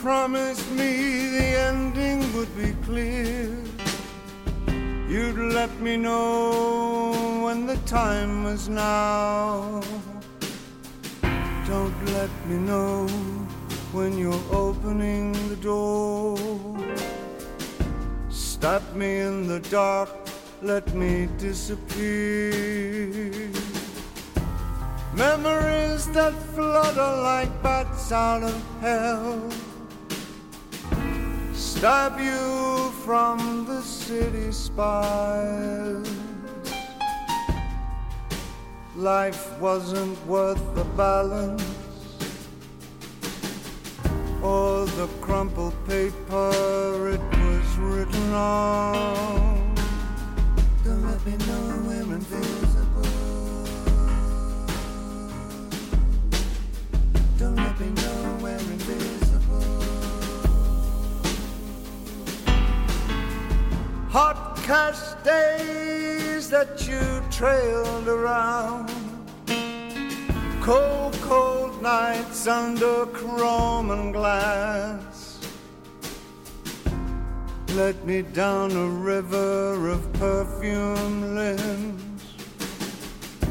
Promised me the ending would be clear. You'd let me know when the time was now. Don't let me know when you're opening the door. Stop me in the dark, let me disappear. Memories that flutter like bats out of hell. Stop you from the city spires. Life wasn't worth the balance or the crumpled paper it was written on. Don't let me know invisible. Don't Hot cash days that you trailed around. Cold, cold nights under chrome and glass. Let me down a river of perfume limbs.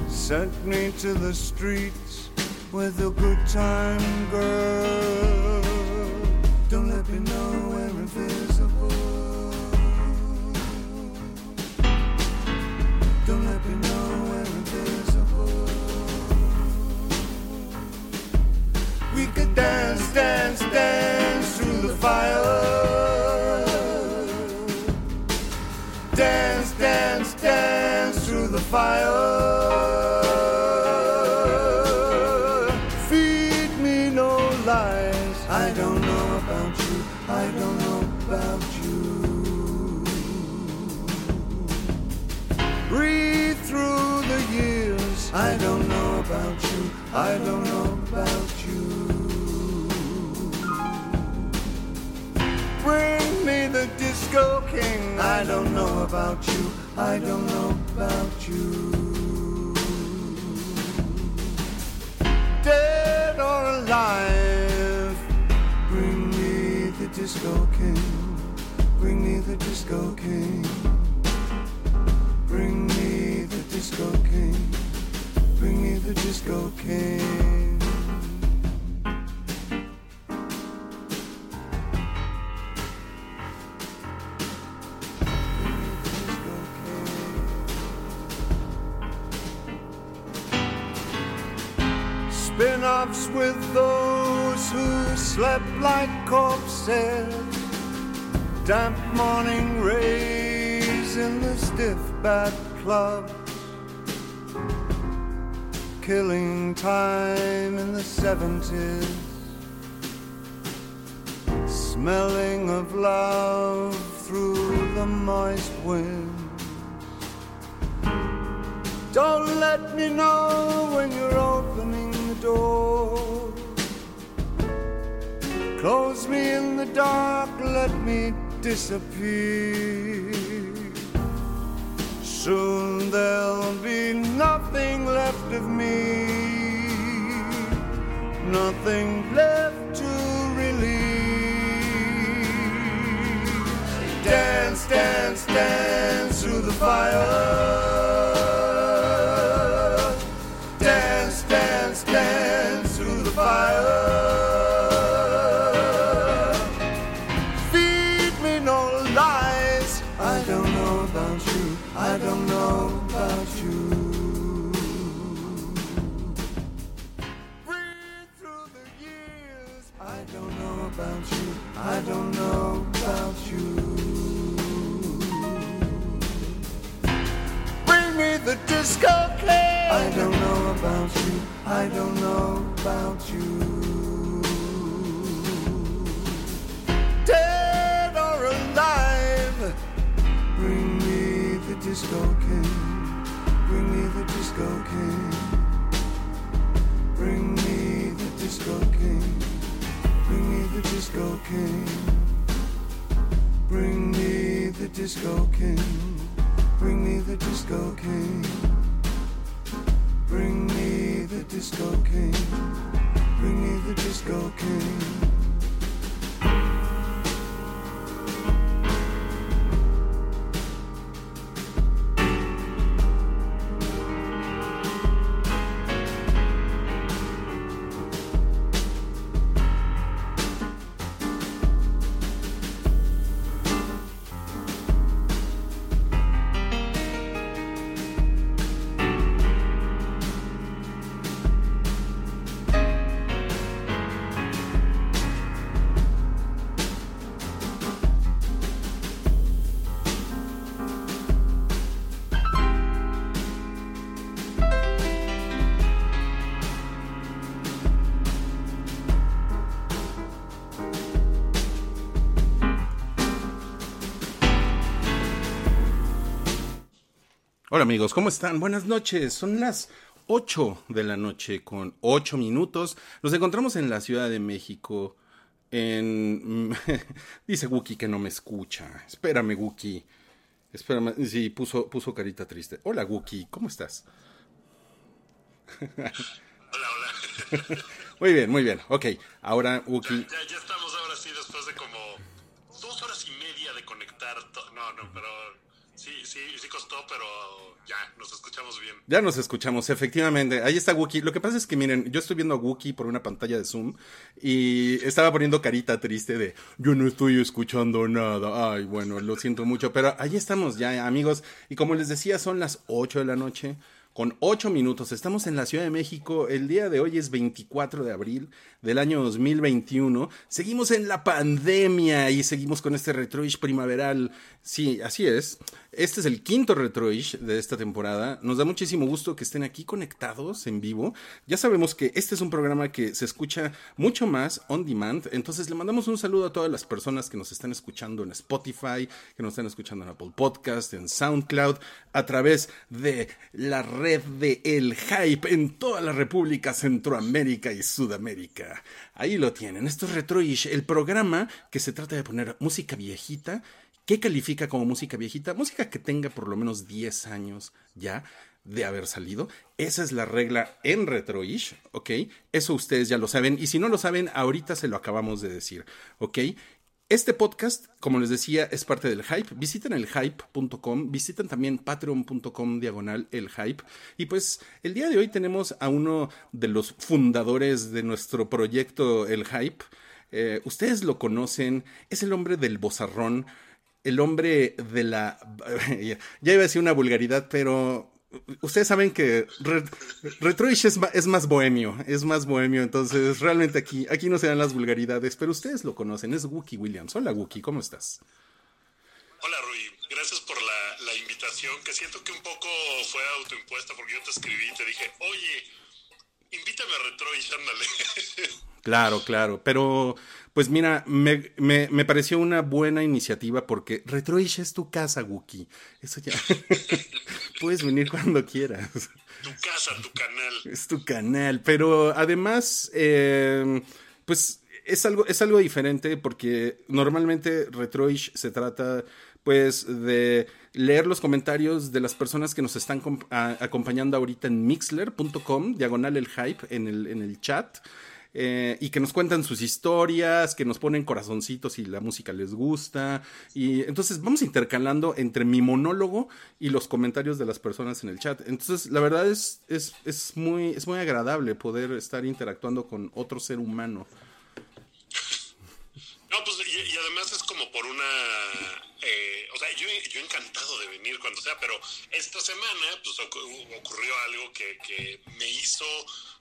Sent me to the streets with a good time girl. Dance, dance, dance through the fire. Dance, dance, dance through the fire. Feed me no lies. I don't know about you. I don't know about you. Breathe through the years. I don't know about you. I don't Bring me the disco king. I don't know about you. I don't know about you. Dead or alive. Bring me the disco king. Bring me the disco king. Bring me the disco king. Bring me the disco king. Offs with those who slept like corpses. Damp morning rays in the stiff bat club. Killing time in the 70s. Smelling of love through the moist wind. Don't let me know when you're opening door. Close me in the dark, let me disappear. Soon there'll be nothing left of me, nothing left to release. Dance, dance, dance through the fire. Disco king. I don't know about you. I don't know about you. Dead or alive. Bring me the disco king. Bring me the disco king. Bring me the disco king. Bring me the disco king. Bring me the disco king. Bring me the disco king. Bring me the disco king. Bring me the disco king. Amigos, ¿cómo están? Buenas noches. Son las 8 de la noche con 8 minutos. Nos encontramos en la Ciudad de México. En... Dice Wookie que no me escucha. Espérame, Wookie. Espérame. Sí, puso, puso carita triste. Hola, Wookie. ¿Cómo estás? Hola, hola. muy bien, muy bien. Ok, ahora Wookie. Ya, ya, estamos ahora sí después de como dos horas y media de conectar. No, no, pero sí, sí, costó, pero ya, nos escuchamos bien. Ya nos escuchamos, efectivamente. Ahí está Wookie. Lo que pasa es que, miren, yo estoy viendo a Wookie por una pantalla de Zoom y estaba poniendo carita triste de yo no estoy escuchando nada. Ay, bueno, lo siento mucho, pero ahí estamos ya, amigos. Y como les decía, son las 8 de la noche con 8 minutos. Estamos en la Ciudad de México. El día de hoy es 24 de abril del año 2021. Seguimos en la pandemia y seguimos con este retroish primaveral. Sí, así es. Este es el quinto retroish de esta temporada. Nos da muchísimo gusto que estén aquí conectados en vivo. Ya sabemos que este es un programa que se escucha mucho más on demand. Entonces le mandamos un saludo a todas las personas que nos están escuchando en Spotify, que nos están escuchando en Apple Podcast, en SoundCloud, a través de la red de El Hype en toda la República Centroamérica y Sudamérica. Ahí lo tienen. Esto es Retroish, el programa que se trata de poner música viejita ¿Qué califica como música viejita? Música que tenga por lo menos 10 años ya de haber salido. Esa es la regla en Retroish, ¿ok? Eso ustedes ya lo saben. Y si no lo saben, ahorita se lo acabamos de decir, ¿ok? Este podcast, como les decía, es parte del Hype. Visiten el hype.com, visiten también patreon.com diagonal el Hype. Y pues el día de hoy tenemos a uno de los fundadores de nuestro proyecto El Hype. Eh, ustedes lo conocen, es el hombre del bozarrón el hombre de la... Ya iba a decir una vulgaridad, pero ustedes saben que Retroish es, es, más bohemio, es más bohemio, entonces realmente aquí, aquí no se dan las vulgaridades, pero ustedes lo conocen, es Wookie Williams. Hola Wookie, ¿cómo estás? Hola Rui, gracias por la, la invitación, que siento que un poco fue autoimpuesta porque yo te escribí y te dije, oye, invítame a Retroish, ándale. Claro, claro, pero pues mira, me, me, me, pareció una buena iniciativa porque Retroish es tu casa, Wookie. Eso ya. Puedes venir cuando quieras. Tu casa, tu canal. Es tu canal. Pero además, eh, pues es algo, es algo diferente porque normalmente Retroish se trata pues de leer los comentarios de las personas que nos están acompañando ahorita en mixler.com, diagonal el hype en el, en el chat. Eh, y que nos cuentan sus historias, que nos ponen corazoncitos y la música les gusta. Y entonces vamos intercalando entre mi monólogo y los comentarios de las personas en el chat. Entonces, la verdad es, es, es muy, es muy agradable poder estar interactuando con otro ser humano. No, pues, y, además es como por una. Eh, o sea, yo, yo, encantado de venir cuando sea, pero esta semana pues ocurrió algo que, que me hizo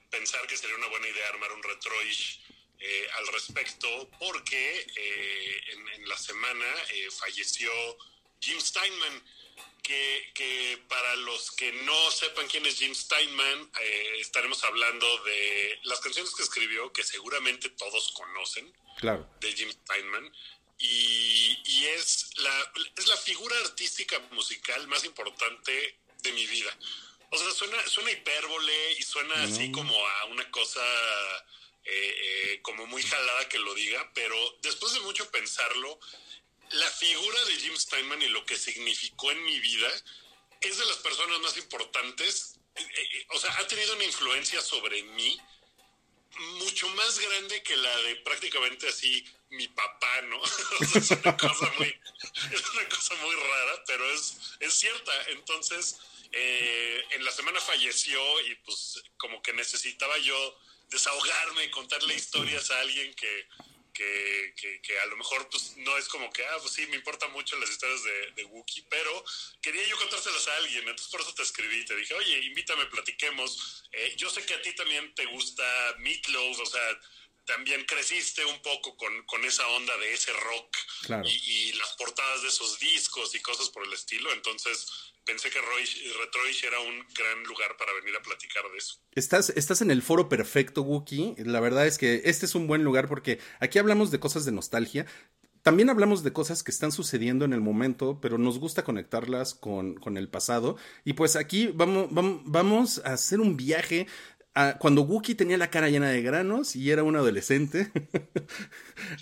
pensar que sería una buena idea armar un retroish eh, al respecto, porque eh, en, la semana eh, falleció Jim Steinman, que, que, para los que no sepan quién es Jim Steinman, estaremos hablando de las canciones que escribió, que seguramente todos conocen, claro. de Jim Steinman. Y, y es, la, es la figura artística musical más importante de mi vida. O sea, suena, suena hipérbole y suena así como a una cosa eh, eh, como muy jalada que lo diga, pero después de mucho pensarlo, la figura de Jim Steinman y lo que significó en mi vida es de las personas más importantes. Eh, o sea, ha tenido una influencia sobre mí mucho más grande que la de prácticamente así mi papá, ¿no? es, una cosa muy, es una cosa muy rara, pero es, es cierta. Entonces, eh, en la semana falleció y pues como que necesitaba yo desahogarme y contarle historias a alguien que, que, a lo mejor pues no es como que, ah, pues sí, me importan mucho las historias de, de Wookiee, pero quería yo contárselas a alguien, entonces por eso te escribí, te dije, oye, invítame, platiquemos. Eh, yo sé que a ti también te gusta Meatloaf, o sea, también creciste un poco con, con esa onda de ese rock y, y, las portadas de esos discos y cosas por el estilo, entonces pensé que Retroish era un gran lugar para venir a platicar de eso. Estás, estás en el foro perfecto, Wookie. La verdad es que este es un buen lugar porque aquí hablamos de cosas de nostalgia. también hablamos de cosas que están sucediendo en el momento, pero nos gusta conectarlas con, con el pasado. Y pues aquí vamos, vamos, vamos a hacer un viaje cuando Wookie tenía la cara llena de granos y era un adolescente,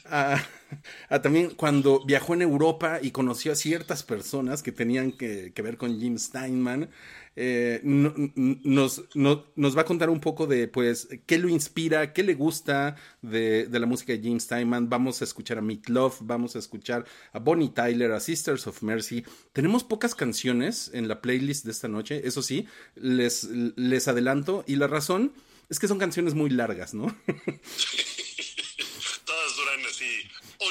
también cuando viajó en Europa y conoció a ciertas personas que tenían que ver con Jim Steinman, eh, nos, va a contar un poco de, pues, qué lo inspira, qué le gusta de, de la música de James Steinman. Vamos a escuchar a Meat Love, vamos a escuchar a Bonnie Tyler, a Sisters of Mercy. Tenemos pocas canciones en la playlist de esta noche, eso sí, les, les adelanto. Y la razón es que son canciones muy largas, ¿no?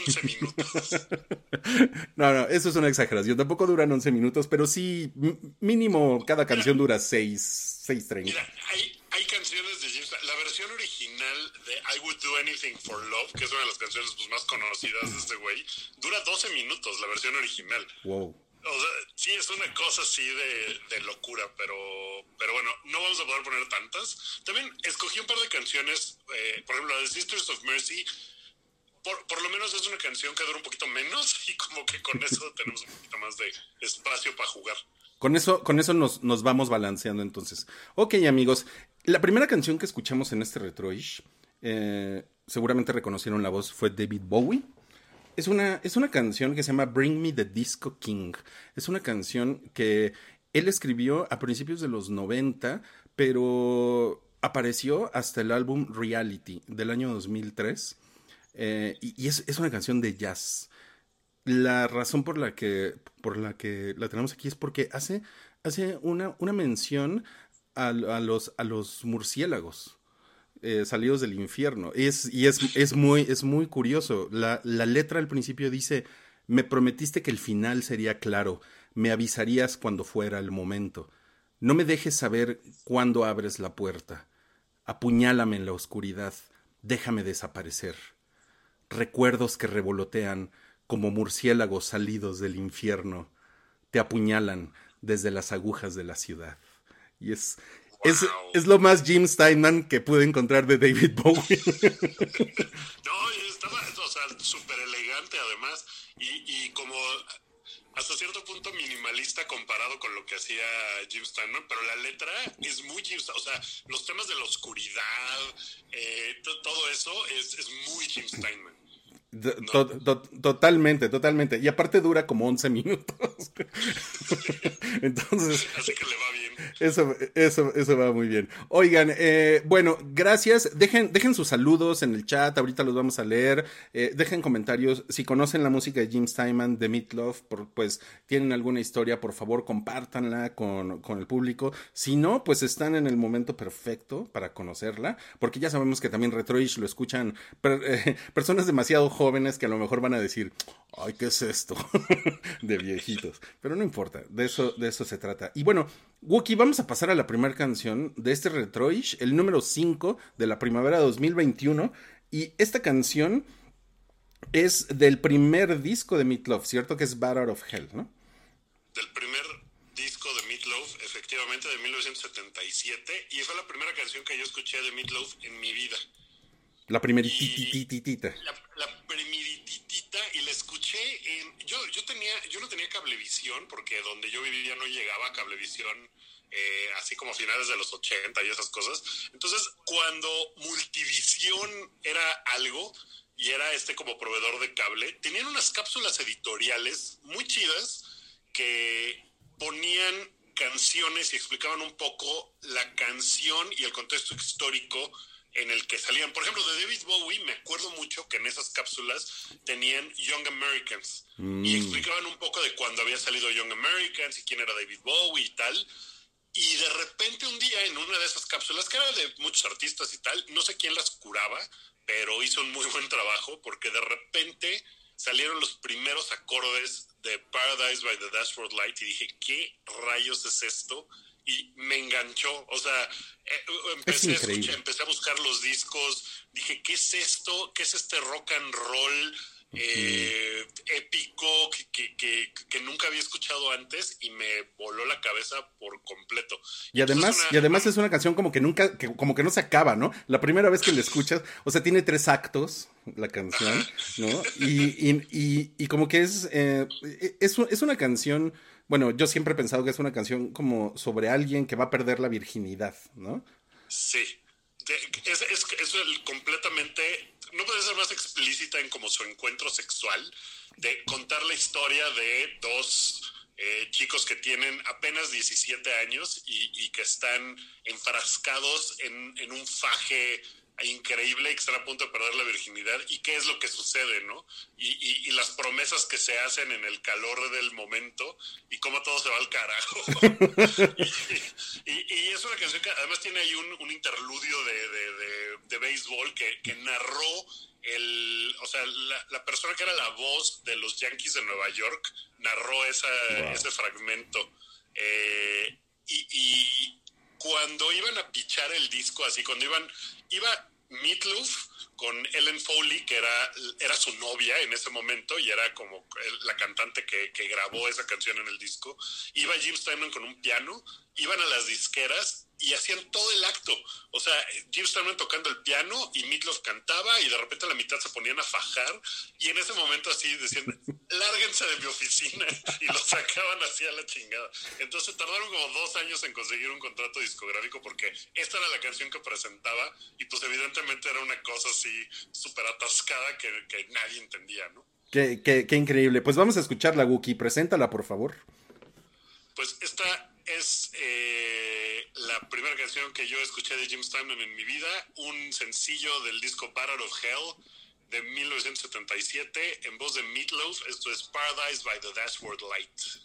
Todas duran así 11 minutos. No, no, eso es una exageración. Tampoco duran 11 minutos, pero sí, mínimo cada canción dura 6, 6.30. Mira, hay, hay canciones de James La versión original de I Would Do Anything for Love, que es una de las canciones pues, más conocidas de este güey, dura 12 minutos, la versión original. Wow. O sea, sí, es una cosa así de, de, locura, pero, pero bueno, no vamos a poder poner tantas. También escogí un par de canciones, eh, por ejemplo, la de Sisters of Mercy, por, lo menos es una canción que dura un poquito menos y como que con eso tenemos un poquito más de espacio para jugar. Con eso, con eso nos, nos vamos balanceando entonces. Ok, amigos, la primera canción que escuchamos en este retroish, eh, seguramente reconocieron la voz, fue David Bowie. Es una, es una canción que se llama Bring Me the Disco King. Es una canción que él escribió a principios de los 90, pero apareció hasta el álbum Reality del año 2003. Eh, y, es, una canción de jazz. La razón por la que, por la, que la tenemos aquí es porque hace, hace una, una mención a, los, a los murciélagos. Eh, salidos del infierno. Es, y es, es, muy, es muy curioso. La, la letra al principio dice, me prometiste que el final sería claro, me avisarías cuando fuera el momento. No me dejes saber cuándo abres la puerta. Apuñálame en la oscuridad, déjame desaparecer recuerdos que revolotean como murciélagos salidos del infierno, te apuñalan desde las agujas de la ciudad. Y es, es, es, lo más Jim Steinman que pude encontrar de David Bowie. no, estaba o sea, súper elegante además y, y como hasta cierto punto minimalista comparado con lo que hacía Jim Steinman, pero la letra es muy Jim o sea, los temas de la oscuridad, eh, todo eso es, es muy Jim Steinman totalmente, totalmente. Y aparte dura como 11 minutos. Entonces. Así que le va bien. Eso, eso, eso va muy bien. Oigan, eh, bueno, gracias. Dejen, dejen sus saludos en el chat. Ahorita los vamos a leer. Eh, dejen comentarios. Si conocen la música de Jim Steinman, de Meat Love, pues tienen alguna historia, por favor, compártanla con, con el público. Si no, pues están en el momento perfecto para conocerla. Porque ya sabemos que también Retroish lo escuchan eh, personas demasiado jóvenes jóvenes que a lo mejor van a decir, ay, ¿qué es esto? de viejitos. Pero no importa, de eso, de eso se trata. Y bueno, Wookie, vamos a pasar a la primera canción de este Retroish, el número 5 de la primavera 2021. Y esta canción es del primer disco de Meatloaf, ¿cierto? Que es Bad Out of Hell, ¿no? Del primer disco de Meatloaf, efectivamente, de 1977. Y fue la primera canción que yo escuché de Meatloaf en mi vida. La primeritititita. La, la primerititita y la escuché en... Yo, yo, tenía, yo no tenía cablevisión porque donde yo vivía no llegaba cablevisión eh, así como a finales de los 80 y esas cosas. Entonces, cuando Multivisión era algo y era este como proveedor de cable, tenían unas cápsulas editoriales muy chidas que ponían canciones y explicaban un poco la canción y el contexto histórico en el que salían. Por ejemplo, de David Bowie, me acuerdo mucho que en esas cápsulas tenían Young Americans y mm. explicaban un poco de cuando había salido Young Americans y quién era David Bowie y tal. Y de repente un día en una de esas cápsulas, que era de muchos artistas y tal, no sé quién las curaba, pero hizo un muy buen trabajo porque de repente salieron los primeros acordes de Paradise by the Dashboard Light y dije, ¿qué rayos es esto? Y me enganchó. O sea, eh, empecé, a escuchar, empecé a buscar los discos, dije, ¿qué es esto? ¿Qué es este rock and roll? eh, épico que, que, que, nunca había escuchado antes y me voló la cabeza por completo. Y además, y además es una canción como que nunca, que, como que no se acaba, ¿no? La primera vez que la escuchas, o sea, tiene tres actos la canción, ¿no? Y, y, y, como que es, eh, es, es una canción, bueno, yo siempre he pensado que es una canción como sobre alguien que va a perder la virginidad, ¿no? Sí. Es, completamente no puede ser más explícita en como su encuentro sexual, de contar la historia de dos eh, chicos que tienen apenas 17 años y, que están enfrascados en, en, un faje increíble y que están a punto de perder la virginidad y qué es lo que sucede, ¿no? Y, y, las promesas que se hacen en el calor del momento y cómo todo se va al carajo. y, es una canción que además tiene ahí un, un interludio de, de, de, béisbol que, que, narró el, o sea, la, la, persona que era la voz de los Yankees de Nueva York narró esa, ese fragmento. Eh, y, y cuando iban a pichar el disco, así, cuando iban iba Meatloaf con Ellen Foley, que era, era su novia en ese momento y era como la cantante que, que grabó esa canción en el disco. Iba Jim Steinman con un piano, iban a las disqueras y hacían todo el acto. O sea, Jim Steinman tocando el piano y Meatloaf cantaba y de repente a la mitad se ponían a fajar y en ese momento así decían, lárguense de mi oficina y lo sacaban así a la chingada. Entonces tardaron como dos años en conseguir un contrato discográfico porque esta era la canción que presentaba y pues evidentemente era una cosa así súper atascada que, que, nadie entendía, ¿no? Qué, qué, qué increíble. Pues vamos a escucharla, Wookie. Preséntala, por favor. Pues esta es eh, la primera canción que yo escuché de Jim Steinman en mi vida, un sencillo del disco Battle of Hell de 1977 en voz de Meatloaf. Esto es Paradise by the Dashboard Light.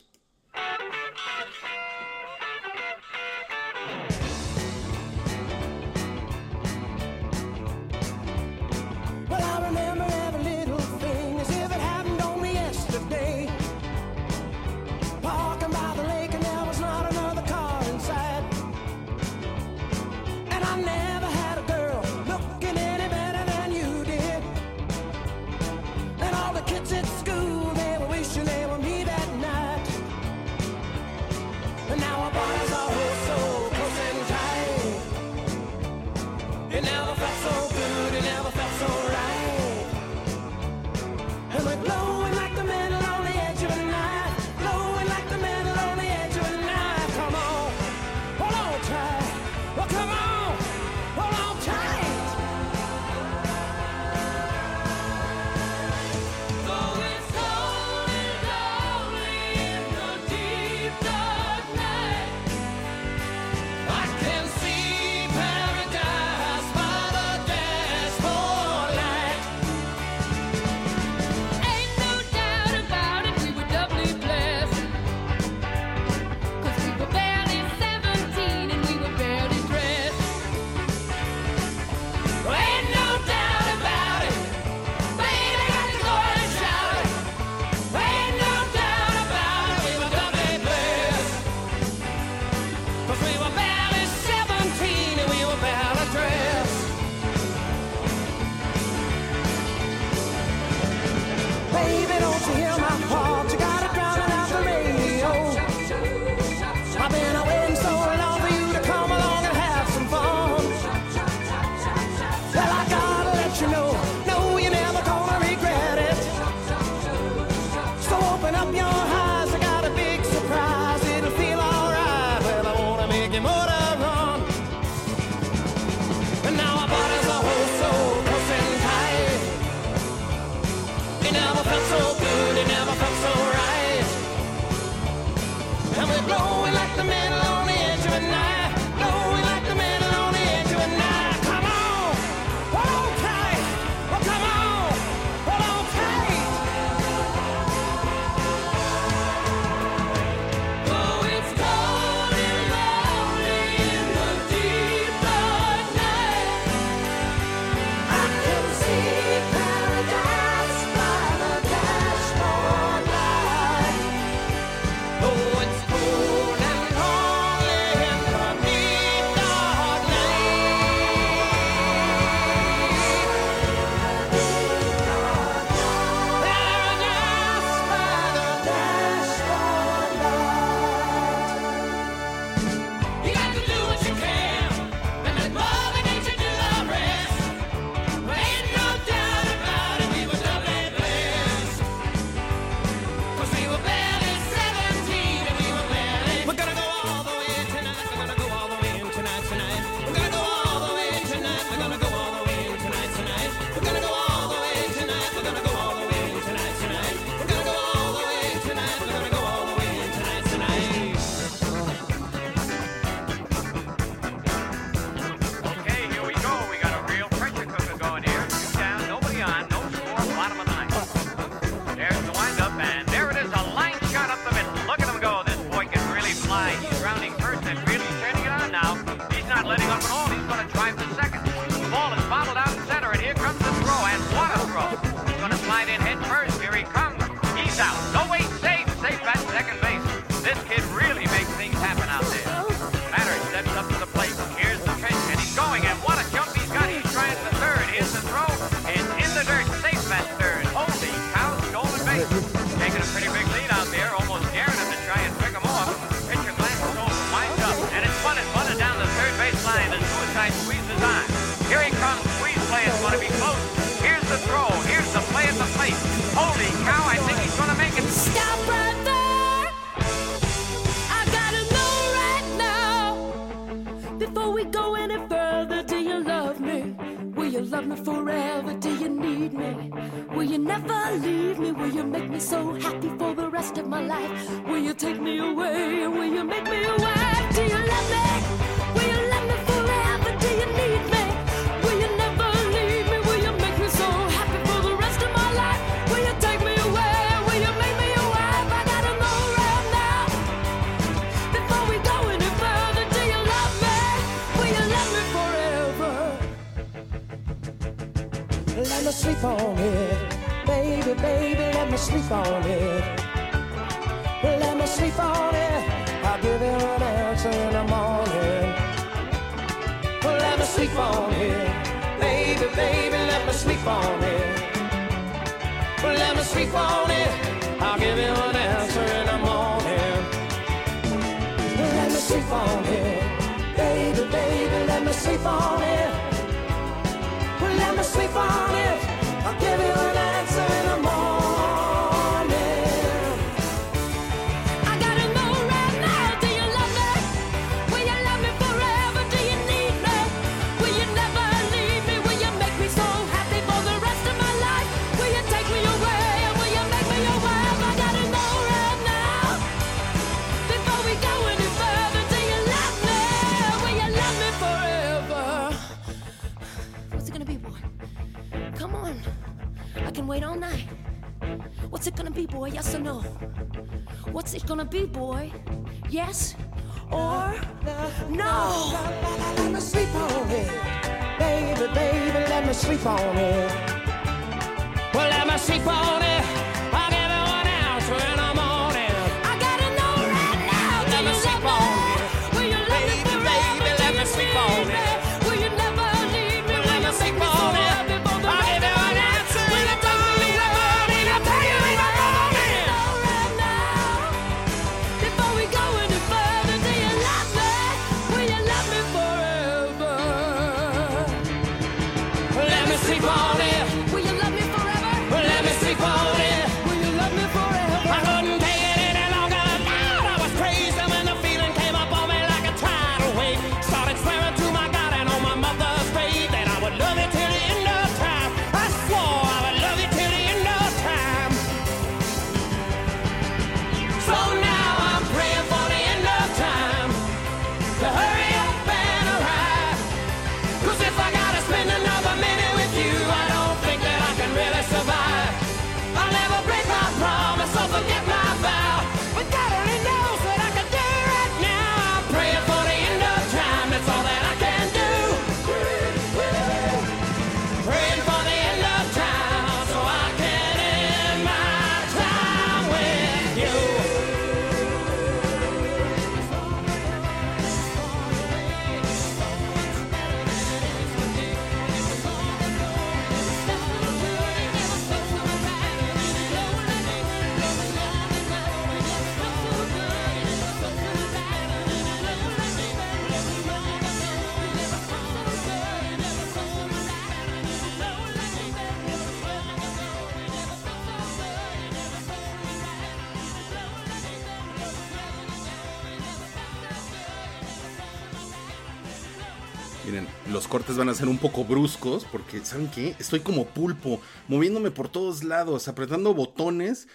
ser un poco bruscos, porque ¿saben qué? Estoy como pulpo, moviéndome por todos lados, apretando botones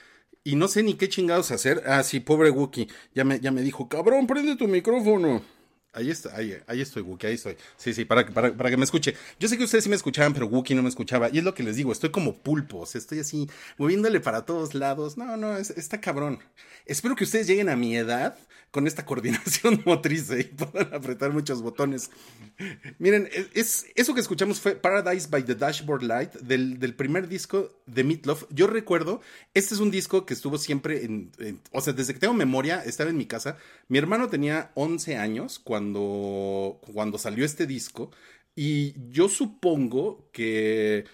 y no sé ni qué chingados hacer. Ah, sí, pobre Wookie, ya me, ya me dijo, cabrón, prende tu micrófono. Ahí, está, ahí, ahí estoy, Wookie, ahí estoy. Sí, sí, para, para, para, que me escuche. Yo sé que ustedes sí me escuchaban, pero Wookie no me escuchaba. Y es lo que les digo, estoy como pulpo, o sea, estoy así, moviéndole para todos lados. No, no, es, está cabrón. Espero que ustedes lleguen a mi edad con esta coordinación motriz ¿eh? y puedan apretar muchos botones. Miren, e, es, eso que escuchamos fue Paradise by the Dashboard Light del, del primer disco de Meatloaf. Yo recuerdo, este es un disco que estuvo siempre en, en, o sea, desde que tengo memoria, estaba en mi casa. Mi hermano tenía 11 años cuando cuando, cuando salió este disco. Y yo supongo que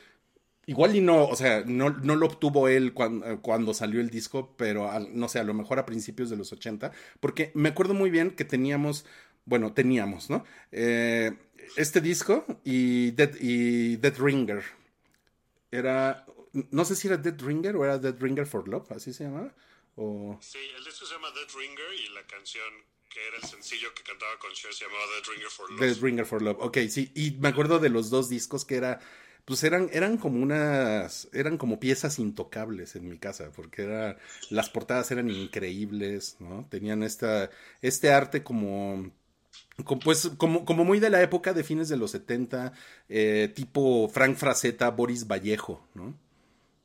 Igual y no, o sea, no, no lo obtuvo él cuando, eh, cuando salió el disco, pero no sé, a lo mejor a principios de los 80, porque me acuerdo muy bien que teníamos, bueno, teníamos, ¿no? Eh, este disco y Dead, y Ringer. Era, no sé si era Dead Ringer o era Dead Ringer for Love, así se llamaba. O... Sí, el disco se llama Dead Ringer y la canción que era el sencillo que cantaba con Cher, se llamaba The Ringer for Love. The Ringer for Love. Ok, sí. Y me acuerdo de los dos discos que era. Pues eran, eran como unas. Eran como piezas intocables en mi casa. Porque era. Las portadas eran increíbles, ¿no? Tenían esta. Este arte como. Pues como, como muy de la época de fines de los 70, eh, tipo Frank Frazetta, Boris Vallejo, ¿no?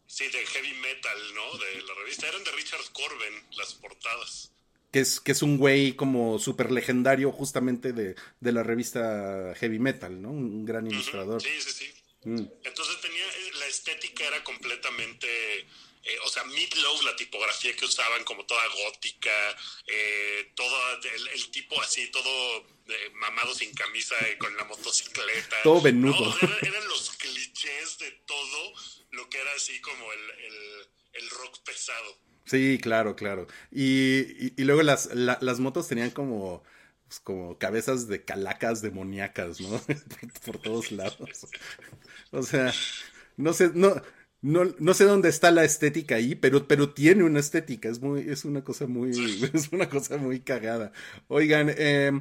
Sí, de heavy metal, ¿no? De la revista. Eran de Richard Corben, las portadas. Que es, que es un güey como súper legendario justamente de, de la revista Heavy Metal, ¿no? Un gran ilustrador. Sí, sí, sí. Mm. Entonces tenía, eh, la estética era completamente, eh, o sea, Meatloaf, la tipografía que usaban como toda gótica, eh, todo el, el tipo así, todo eh, mamado sin camisa con la motocicleta. Todo venudo. No, eran, eran los clichés de todo lo que era así como el, el, el rock pesado. Sí, claro, claro. Y, y, luego las, la- las motos tenían como, pues, como cabezas de calacas demoníacas, ¿no? por, por todos lados. O sea, no sé, no, no, no sé dónde está la estética ahí, pero, pero tiene una estética. Es muy, es una cosa muy, es una cosa muy cagada. Oigan, eh,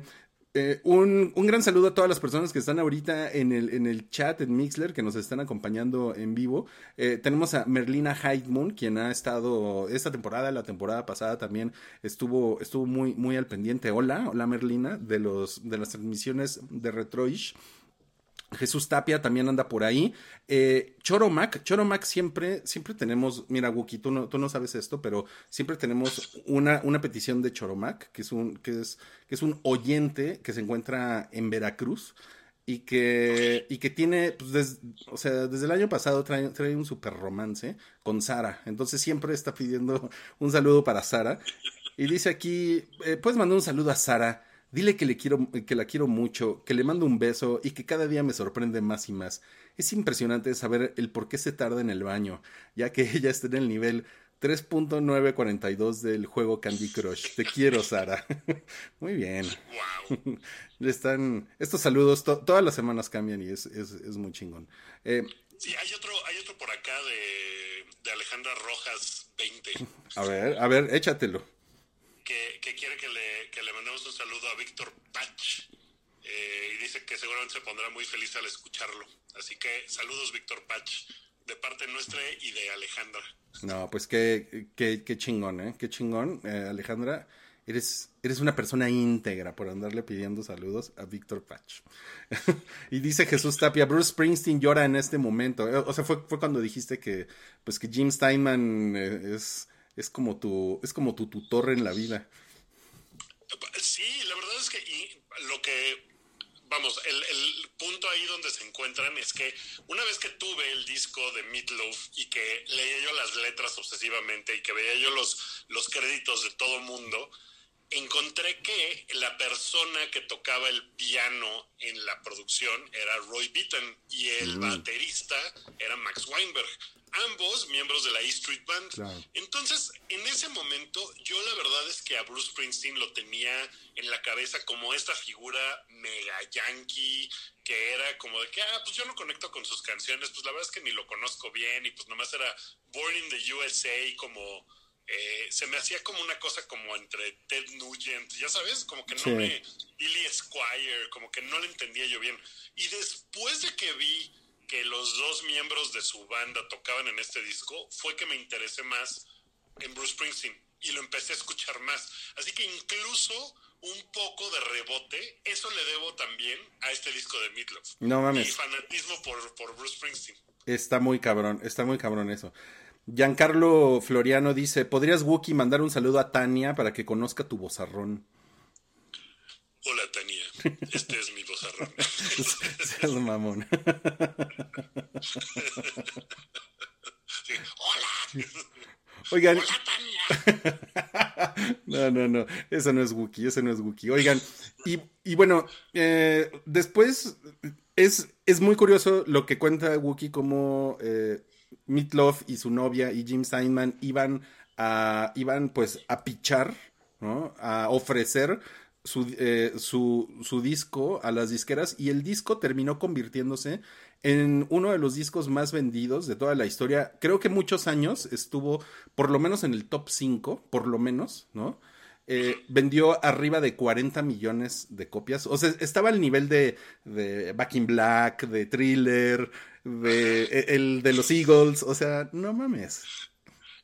eh, un, un gran saludo a todas las personas que están ahorita en el, en el chat en Mixler, que nos están acompañando en vivo. Eh, tenemos a Merlina Heidmoon, quien ha estado esta temporada, la temporada pasada también estuvo, estuvo muy, muy al pendiente. Hola, hola Merlina, de los, de las transmisiones de Retroish. Jesús Tapia también anda por ahí. Eh, Choromac, Choromac siempre, siempre tenemos, mira, Wookie, tú no, tú no sabes esto, pero siempre tenemos una, una petición de Choromac, que es un, que es, que es un oyente que se encuentra en Veracruz y que, y que tiene, pues, o sea, desde el año pasado trae, trae un super romance con Sara. Entonces siempre está pidiendo un saludo para Sara. Y dice aquí, eh, puedes mandar un saludo a Sara. Dile que le quiero, que la quiero mucho, que le mando un beso y que cada día me sorprende más y más. Es impresionante saber el por qué se tarda en el baño, ya que ella está en el nivel 3.942 del juego Candy Crush. Te quiero, Sara. Muy bien. Están, estos saludos to- todas las semanas cambian y es, es, es muy chingón. Eh, Sí, hay otro, hay otro por acá de, de Alejandra Rojas 20. a ver, a ver, échatelo. Que, quiere que le, que le mandemos un saludo a Víctor Pach. eh, y dice que seguramente se pondrá muy feliz al escucharlo. Así que saludos, Víctor Pach, de parte nuestra y de Alejandra. No, pues qué, qué, qué chingón, ¿eh? Qué chingón, eh, Alejandra. Eres, eres una persona íntegra por andarle pidiendo saludos a Víctor Patch. y dice Jesús Tapia, Bruce Springsteen llora en este momento. Eh, O sea, fue, fue cuando dijiste que, pues que Jim Steinman es, es como tu, es como tu tutor en la vida. Sí, la verdad es que y lo que, vamos, el, el punto ahí donde se encuentran es que una vez que tuve el disco de Meatloaf y que leía yo las letras obsesivamente y que veía yo los, los créditos de todo mundo, encontré que la persona que tocaba el piano en la producción era Roy Beaton y el baterista era Max Weinberg, ambos miembros de la E Street Band. Claro. Entonces, en ese momento, yo la verdad es que a Bruce Springsteen lo tenía en la cabeza como esta figura mega yankee, que era como de que, ah, pues yo no conecto con sus canciones, pues la verdad es que ni lo conozco bien y pues nomás era Born in the USA como... eh, se me hacía como una cosa como entre Ted Nugent, ya sabes, como que no Sí. me... Billy Squire, como que no le entendía yo bien. Y después de que vi que los dos miembros de su banda tocaban en este disco, fue que me interesé más en Bruce Springsteen y lo empecé a escuchar más. Así que incluso un poco de rebote, eso le debo también a este disco de Meatloaf. No mames. Mi fanatismo por, por Bruce Springsteen. Está muy cabrón, está muy cabrón eso. Giancarlo Floriano dice, ¿podrías Wookie mandar un saludo a Tania para que conozca tu vozarrón? Hola Tania, este es mi vozarrón. Seas mamón. Sí, Hola, Oigan, hola Tania. no, no, no, eso no es Wookie, eso no es Wookie. Oigan, y, y bueno, eh, después es, es muy curioso lo que cuenta Wookie como eh, Meatloaf y su novia y Jim Steinman iban a, iban pues a pichar, ¿no? A ofrecer su, eh, su, su disco a las disqueras y el disco terminó convirtiéndose en uno de los discos más vendidos de toda la historia. Creo que muchos años estuvo por lo menos en el top 5, por lo menos, ¿no? Eh, vendió arriba de 40 millones de copias. O sea, estaba al nivel de, de Back in Black, de Thriller, de e- el de los Eagles. O sea, no mames.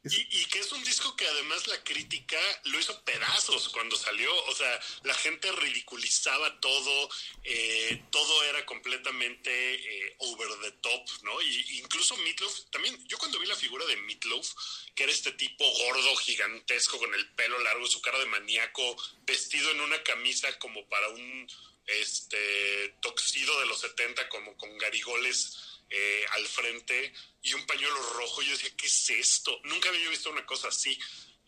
Y, y que es un disco que además la crítica lo hizo pedazos cuando salió. O sea, la gente ridiculizaba todo, eh, todo era completamente eh, over the top, ¿no? Y incluso Meatloaf, también, yo cuando vi la figura de Meatloaf, que era este tipo gordo, gigantesco, con el pelo largo, su cara de maníaco, vestido en una camisa como para un este toxido de los 70, como con garigoles eh, al frente y un pañuelo rojo. Yo decía, ¿qué es esto? Nunca había visto una cosa así.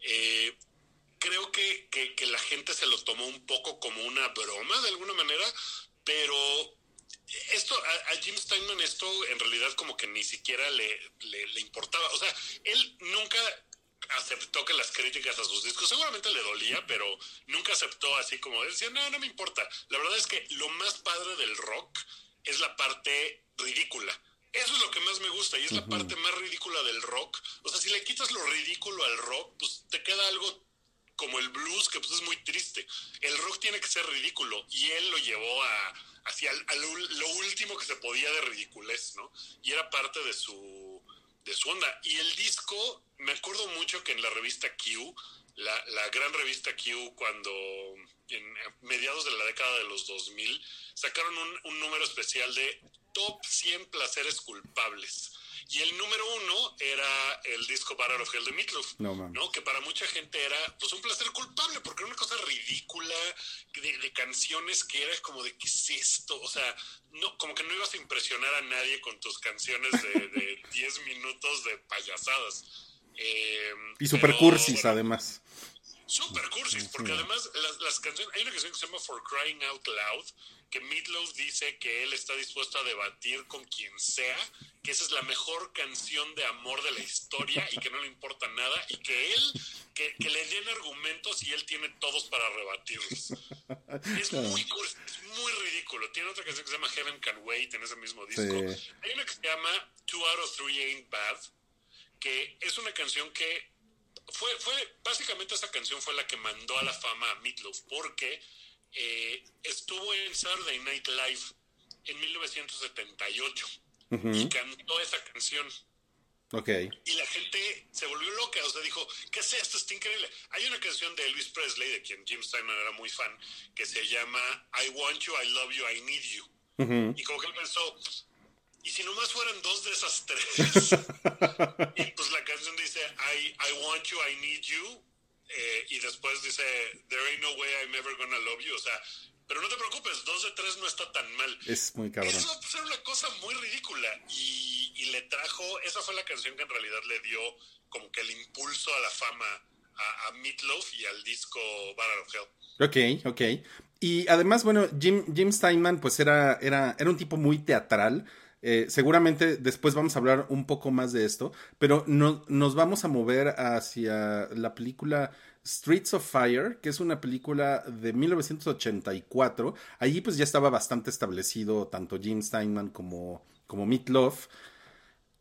Eh, creo que, que, que la gente se lo tomó un poco como una broma de alguna manera, pero esto a, a Jim Steinman esto en realidad como que ni siquiera le, le, le importaba. O sea, él nunca aceptó que las críticas a sus discos seguramente le dolía, pero nunca aceptó así como decía, no, no me importa. La verdad es que lo más padre del rock es la parte ridícula. Eso es lo que más me gusta y es la parte más ridícula del rock. O sea, si le quitas lo ridículo al rock, pues te queda algo como el blues que pues es muy triste. El rock tiene que ser ridículo y él lo llevó a hacia el- a lo, lo último que se podía de ridiculez, ¿no? Y era parte de su de su onda. Y el disco, me acuerdo mucho que en la revista Q, la, la gran revista Q, cuando en mediados de la década de los 2000, sacaron un, un número especial de Top 100 placeres culpables. Y el número uno era el disco Battle of Hell de Meatloaf. No. ¿no? Que para mucha gente era pues un placer culpable, porque era una cosa ridícula de, de canciones que era como de qué es esto, o sea, no, como que no ibas a impresionar a nadie con tus canciones de, de 10 minutos de payasadas. Eh, Y super pero, cursis, bueno, además. Super cursis, porque además las, las canciones, hay una canción que se llama For Crying Out Loud, que Meatloaf dice que él está dispuesto a debatir con quien sea, que esa es la mejor canción de amor de la historia y que no le importa nada, y que él, que, que le den argumentos y él tiene todos para rebatirlos. Es muy es muy ridículo. Tiene otra canción que se llama Heaven Can Wait en ese mismo disco. Sí. Hay una que se llama Two Out of Three Ain't Bad, que es una canción que fue, fue básicamente esa canción fue la que mandó a la fama a Meatloaf porque eh, estuvo en Saturday Night Live en 1978 y cantó esa canción Ok. y la gente se volvió loca, o sea, dijo, ¿qué es esto? Está increíble. Hay una canción de Elvis Presley, de quien Jim Steinman era muy fan, que se llama I Want You, I Love You, I Need You. Y como que él pensó, ¿y si nomás fueran dos de esas tres? y pues la canción dice I, I Want You, I Need You, eh, y después dice There ain't no way I'm ever gonna love you, o sea, pero no te preocupes, dos de tres no está tan mal. Es muy cabrón. Eso era una cosa muy ridícula y, y le trajo, esa fue la canción que en realidad le dio como que el impulso a la fama a, a Meatloaf y al disco Battle of Hell. Ok, ok. Y además, bueno, Jim, Jim Steinman, pues era, era, era un tipo muy teatral. Eh, seguramente después vamos a hablar un poco más de esto, pero no- nos vamos a mover hacia la película Streets of Fire, que es una película de 1984. Allí pues ya estaba bastante establecido tanto Jim Steinman como, como Meatloaf.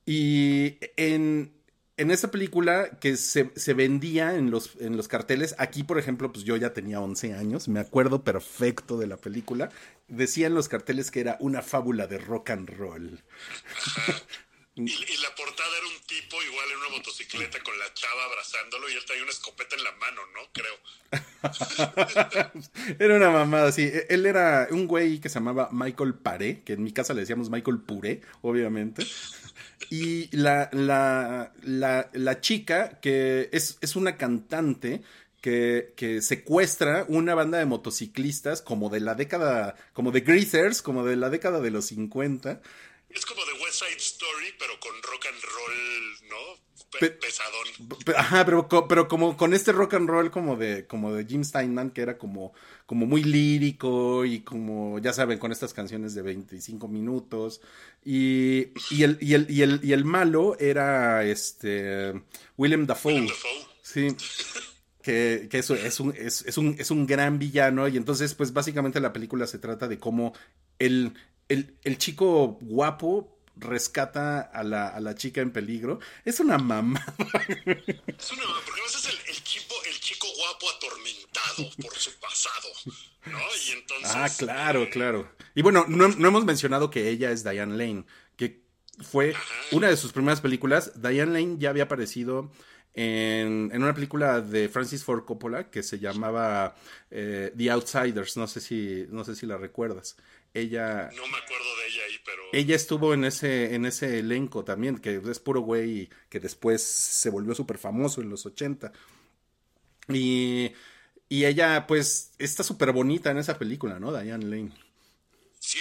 Y en, en esa película que se, se vendía en los, en los carteles, aquí por ejemplo, pues yo ya tenía 11 años, me acuerdo perfecto de la película, decía en los carteles que era una fábula de rock and roll. Y, y la portada era un tipo igual en una motocicleta con la chava abrazándolo y él traía una escopeta en la mano, ¿no? Creo. Era una mamada, sí. E- Él era un güey que se llamaba Michael Paré, que en mi casa le decíamos Michael Puré, obviamente. Y la, la, la, la chica, que es, es una cantante que, que secuestra una banda de motociclistas como de la década, como de Greasers, como de la década de los 50. Es como de West Side Story, pero con rock and roll, ¿no? Pe- Pe- pesadón. Pe- Ajá, pero, pero como con este rock and roll como de, como de Jim Steinman, que era como, como muy lírico y como, ya saben, con estas canciones de 25 minutos. Y, y, el, y, el, y, el, y el malo era este Willem Dafoe. Willem Dafoe. Sí. Que, que eso es un, es, es un, es un gran villano. Y entonces, pues básicamente la película se trata de cómo el, el, el chico guapo rescata a la, a la chica en peligro. Es una mamá. Es una porque a veces el, el chico, el chico guapo atormentado por su pasado, ¿no? Y entonces. Ah, claro, eh, claro. Y bueno, no, no hemos mencionado que ella es Diane Lane, que fue una de sus primeras películas. Diane Lane ya había aparecido en, en una película de Francis Ford Coppola que se llamaba eh, The Outsiders. No sé si, no sé si la recuerdas. Ella, No me acuerdo de ella ahí, pero. ella estuvo en ese, en ese elenco también, que es puro güey que después se volvió súper famoso en los 80. Y, y ella, pues, está súper bonita en esa película, ¿no? Diane Lane. Sí,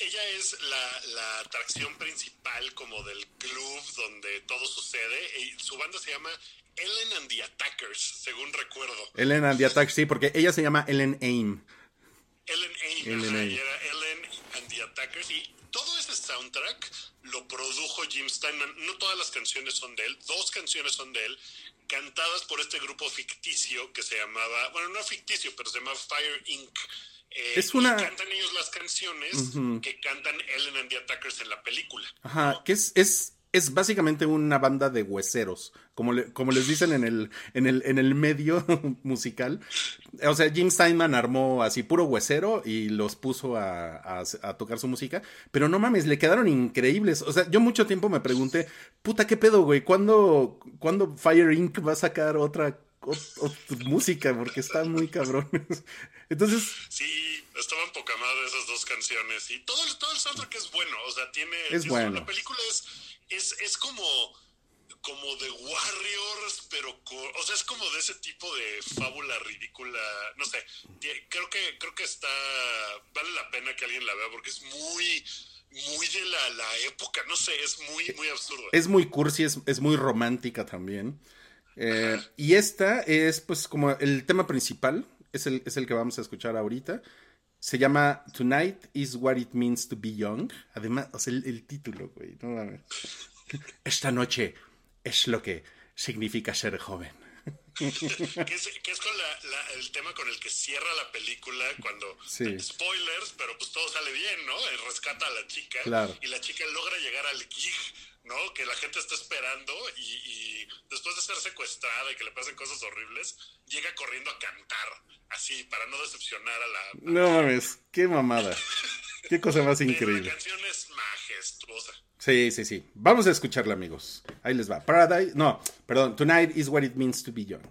ella es la, la atracción principal como del club donde todo sucede. Y su banda se llama Ellen and the Attackers, según recuerdo. Ellen and the Attack, sí, porque ella se llama Ellen Aim. Ellen Aim, Ellen Aim. y era Ellen and the Attackers. Y todo ese soundtrack lo produjo Jim Steinman. No todas las canciones son de él, dos canciones son de él, cantadas por este grupo ficticio que se llamaba, bueno, no ficticio, pero se llama Fire Inc. Eh, Es una- y cantan ellos las canciones que cantan Ellen and the Attackers en la película. Ajá, que es, es, es básicamente una banda de hueseros, como, le- como les dicen en el, en el, en el medio musical. O sea, Jim Steinman armó así puro huesero y los puso a, a- a tocar su música, pero no mames, le quedaron increíbles. O sea, yo mucho tiempo me pregunté, puta, ¿qué pedo, güey? ¿Cuándo, ¿cuándo Fire Inc. va a sacar otra, ot- música? Porque están muy cabrones. Entonces, Sí, estaban poca madre esas dos canciones. Y todo el, todo el soundtrack es bueno. O sea, tiene. Es bueno. La película es, es, es como. Como de Warriors, pero o sea, es como de ese tipo de fábula ridícula. No sé. Creo que, creo que está. Vale la pena que alguien la vea porque es muy. Muy de la, la época, no sé, es muy, muy absurdo. es muy cursi, es, es muy romántica también. Eh, y esta es pues como el tema principal, es el, es el que vamos a escuchar ahorita. Se llama Tonight is what it means to be young. Además, o sea, el, el título, güey, no mames. Esta noche es lo que significa ser joven. que es, que es con la- la- el tema con el que cierra la película cuando Sí. spoilers, pero pues todo sale bien, ¿no? Él rescata a la chica Claro. y la chica logra llegar al gig, ¿no? Que la gente está esperando y, y después de ser secuestrada y que le pasen cosas horribles, llega corriendo a cantar, así para no decepcionar a la. No mames, qué mamada. Qué cosa más Pero la increíble. canción es majestuosa. Sí, sí, sí. Vamos a escucharla, amigos. Ahí les va. Paradise, no, perdón. Tonight is what it means to be young.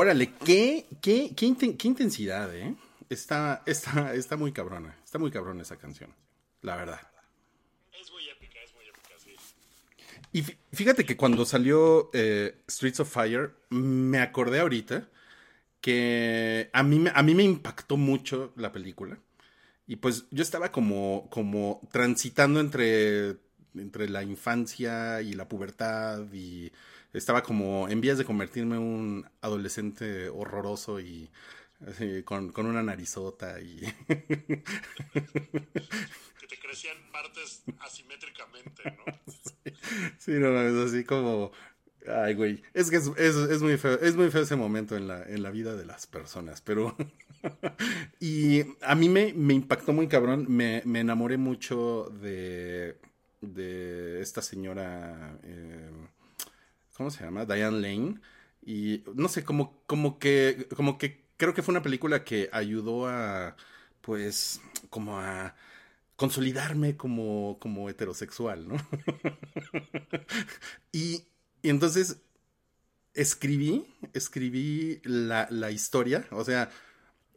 Órale, qué, qué, qué, inten- qué intensidad, ¿eh? Está, está, está muy cabrona. Está muy cabrona esa canción. La verdad. Es muy épica, es muy épica, sí. Y fí- fíjate que cuando salió eh, Streets of Fire, me acordé ahorita que a mí, a mí me impactó mucho la película. Y pues yo estaba como, como transitando entre, entre la infancia y la pubertad y estaba como en vías de convertirme en un adolescente horroroso y así, con, con una narizota y... Que te crecían partes asimétricamente, ¿no? Sí, no, es así como... Ay, güey. Es que es, es- es muy feo, es muy feo ese momento en la, en la vida de las personas, pero... y a mí me, me impactó muy cabrón, me, me enamoré mucho de, de esta señora... eh, ¿Cómo se llama? Diane Lane. Y no sé, como, como que, como que creo que fue una película que ayudó a, pues, como a consolidarme como, como heterosexual, ¿no? y, y entonces escribí, escribí la, la historia, o sea,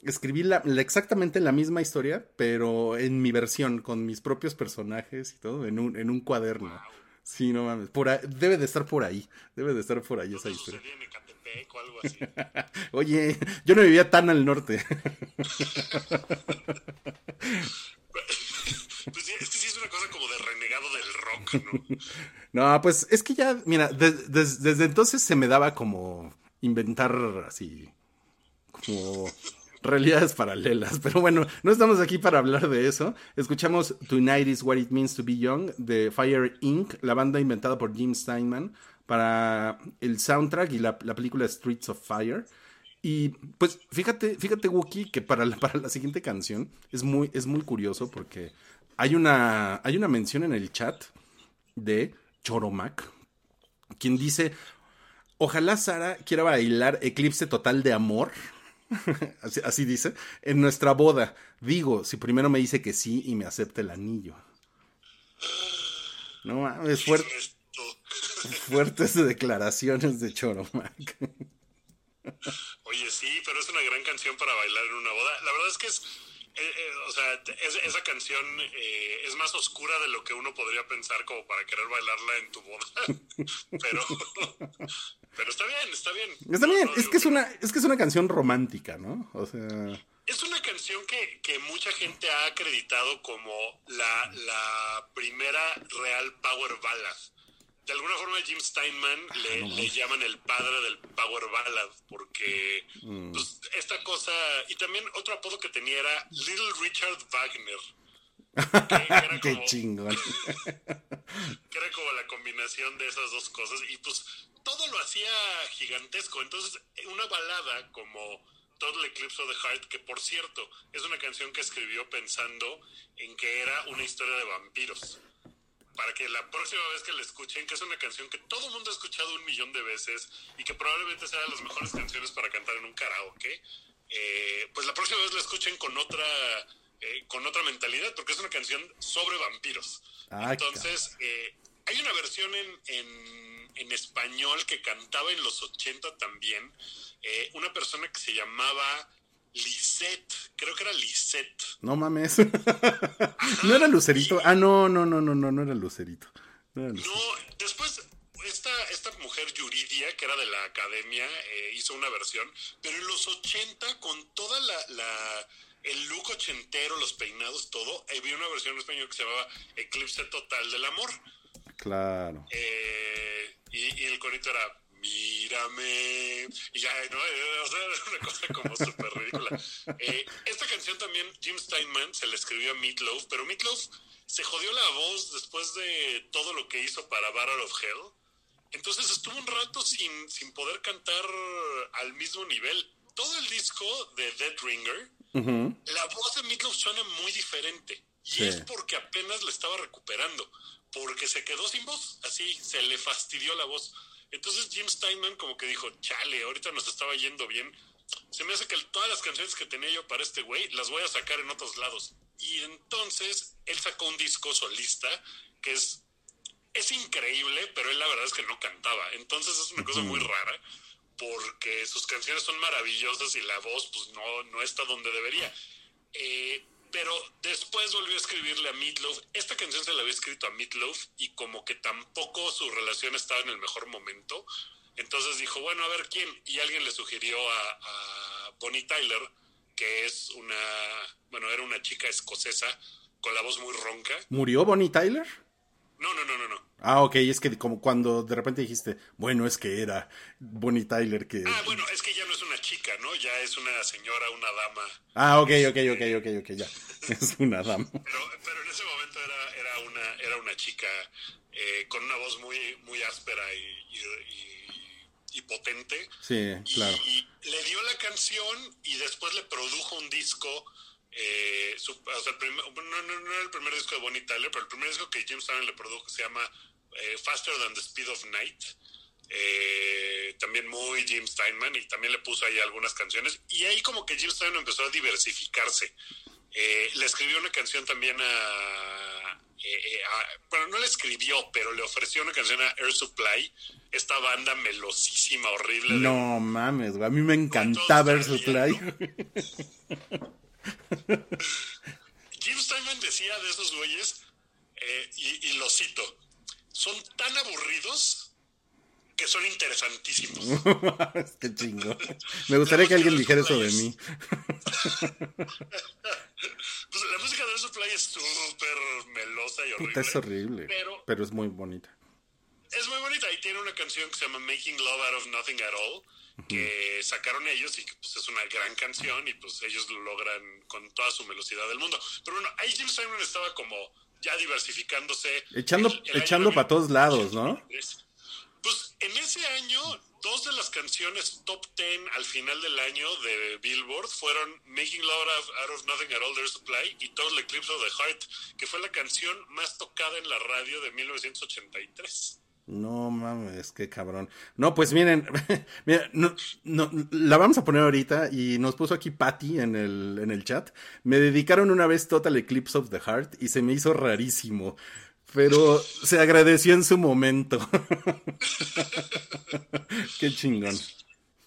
escribí la, exactamente la misma historia, pero en mi versión, con mis propios personajes y todo, en un, en un cuaderno. Sí, no mames, por ahí- debe de estar por ahí, debe de estar por ahí esa historia. en Ecatepec o algo así. Oye, yo no vivía tan al norte. Pues sí, es que sí es una cosa como de renegado del rock, ¿no? No, pues es que ya, mira, de- des- desde entonces se me daba como inventar así, como realidades paralelas. Pero bueno, no estamos aquí para hablar de eso. Escuchamos Tonight is What It Means to Be Young de Fire Inc., la banda inventada por Jim Steinman para el soundtrack y la, la película Streets of Fire. Y pues fíjate, fíjate Wookie, que para la, para la siguiente canción es muy, es muy curioso porque hay una, hay una mención en el chat de Choromac, quien dice, ojalá Sara quiera bailar Eclipse Total de Amor, así, así dice, en nuestra boda. Digo, si primero me dice que sí y me acepta el anillo. No mames, fuer- Esto. fuertes declaraciones de Choromac. Oye, sí, pero es una gran canción para bailar en una boda. La verdad es que es, eh, eh, o sea, es- esa canción eh, es más oscura de lo que uno podría pensar como para querer bailarla en tu boda. pero, pero está bien, está bien. Está bien, no es que es una, es que es una canción romántica, ¿no? O sea, Es una canción que, que mucha gente ha acreditado como la, la primera real power ballad. De alguna forma Jim Steinman le, le llaman el padre del power ballad porque pues, esta cosa y también otro apodo que tenía era Little Richard Wagner que, qué como, chingón. que era como la combinación de esas dos cosas y pues todo lo hacía gigantesco. Entonces, una balada como Total Eclipse of the Heart, que por cierto es una canción que escribió pensando en que era una historia de vampiros. Para que la próxima vez que la escuchen, que es una canción que todo el mundo ha escuchado un millón de veces y que probablemente sea de las mejores canciones para cantar en un karaoke, eh, pues la próxima vez la escuchen con otra eh, con otra mentalidad, porque es una canción sobre vampiros. Ah, Entonces, eh, hay una versión en, en, en español que cantaba en los 80 también, eh, una persona que se llamaba Lisette, creo que era Lisette. No mames. no era Lucerito. Ah, no, no, no, no, no, no era Lucerito. No era Lucerito. No, después esta, esta mujer Yuridia, que era de la academia, hizo una versión, pero en los 80, con toda la, la- el look ochentero, los peinados, todo, había una versión en español que se llamaba Eclipse Total del Amor. Claro. Eh, y, y el corito era mírame y ya no Eh, o sea, era una cosa como súper ridícula. Eh, esta canción también Jim Steinman se la escribió a Meatloaf pero Meatloaf se jodió la voz después de todo lo que hizo para Battle of Hell. Entonces estuvo un rato sin, sin poder cantar al mismo nivel. Todo el disco de Dead Ringer la voz de Meatloaf suena muy diferente. Y Sí. es porque apenas la estaba recuperando. Porque se quedó sin voz. Así, se le fastidió la voz. Entonces Jim Steinman como que dijo, chale, ahorita nos estaba yendo bien. Se me hace que todas las canciones que tenía yo para este güey las voy a sacar en otros lados. Y entonces él sacó un disco solista que es es increíble, pero él la verdad es que no cantaba. Entonces es una cosa muy rara porque sus canciones son maravillosas y la voz pues no, no está donde debería. Eh, pero después volvió a escribirle a Meatloaf. Esta canción se la había escrito a Meatloaf y como que tampoco su relación estaba en el mejor momento. Entonces dijo, bueno, a ver quién. Y alguien le sugirió a, a Bonnie Tyler, que es una, bueno, era una chica escocesa con la voz muy ronca. ¿Murió Bonnie Tyler? No, no, no, no, no. Ah, ok, es que como cuando de repente dijiste, bueno, es que era Bonnie Tyler que... Ah, bueno, es que ya no es una chica, ¿no? Ya es una señora, una dama. Ah, ok, ok, ok, ok, ok, ya. Es una dama. Pero, pero en ese momento era, era, una, era una chica eh, con una voz muy, muy áspera y, y- y- y potente. Sí, claro. Y, y le dio la canción y después le produjo un disco. Eh, su- o sea, el primer- no, no, no era el primer disco de Bonnie Tyler, pero el primer disco que James Tannen le produjo se llama eh, Faster Than the Speed of Night. Eh, también muy Jim Steinman y también le puso ahí algunas canciones. Y ahí como que Jim Steinman empezó a diversificarse. Le escribió una canción también a, a- Bueno, no le escribió, pero le ofreció una canción a Air Supply, esta banda melosísima, horrible. de- No mames. A mí me encantaba Air Supply. Jim Steinman decía de esos güeyes, eh, y, y lo cito, son tan aburridos que son interesantísimos. Qué chingo. Me gustaría que alguien dijera eso de mí. Pues la música de Air Supply es súper melosa y horrible. Puta, es horrible. Pero Pero es muy bonita. es muy bonita y tiene una canción que se llama Making Love Out of Nothing at All que sacaron ellos y que pues, es una gran canción y pues ellos lo logran con toda su velocidad del mundo. Pero bueno, ahí Jim Steinman estaba como ya diversificándose. Echando- El- el año echando de pa' todos lados, ¿no? 1983. Pues en ese año, dos de las canciones top 10 al final del año de Billboard fueron Making Love Out of, Out of Nothing at All, There's Supply y Total Eclipse of the Heart, que fue la canción más tocada en la radio de 1983. No mames, qué cabrón. No, pues miren, mira, no, no, la vamos a poner ahorita y nos puso aquí Patty en el, en el chat. Me dedicaron una vez Total Eclipse of the Heart y se me hizo rarísimo, pero se agradeció en su momento. qué chingón.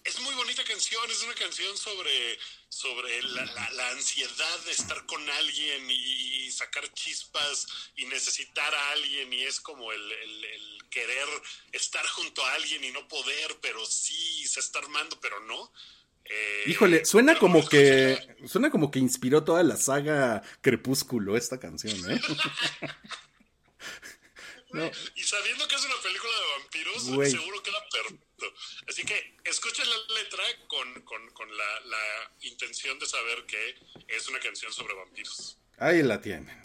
Es muy bonita canción, es una canción sobre, sobre la, la- la ansiedad de estar con alguien y sacar chispas y necesitar a alguien y es como el, el- el querer estar junto a alguien y no poder, pero sí se está armando, pero no. Eh, Híjole, suena como que suena como que inspiró toda la saga Crepúsculo esta canción, ¿eh? No. Y sabiendo que es una película de vampiros, Güey. seguro queda perfecto. Así que escuchen la letra con, con- con la, la intención de saber que es una canción sobre vampiros. Ahí la tienen.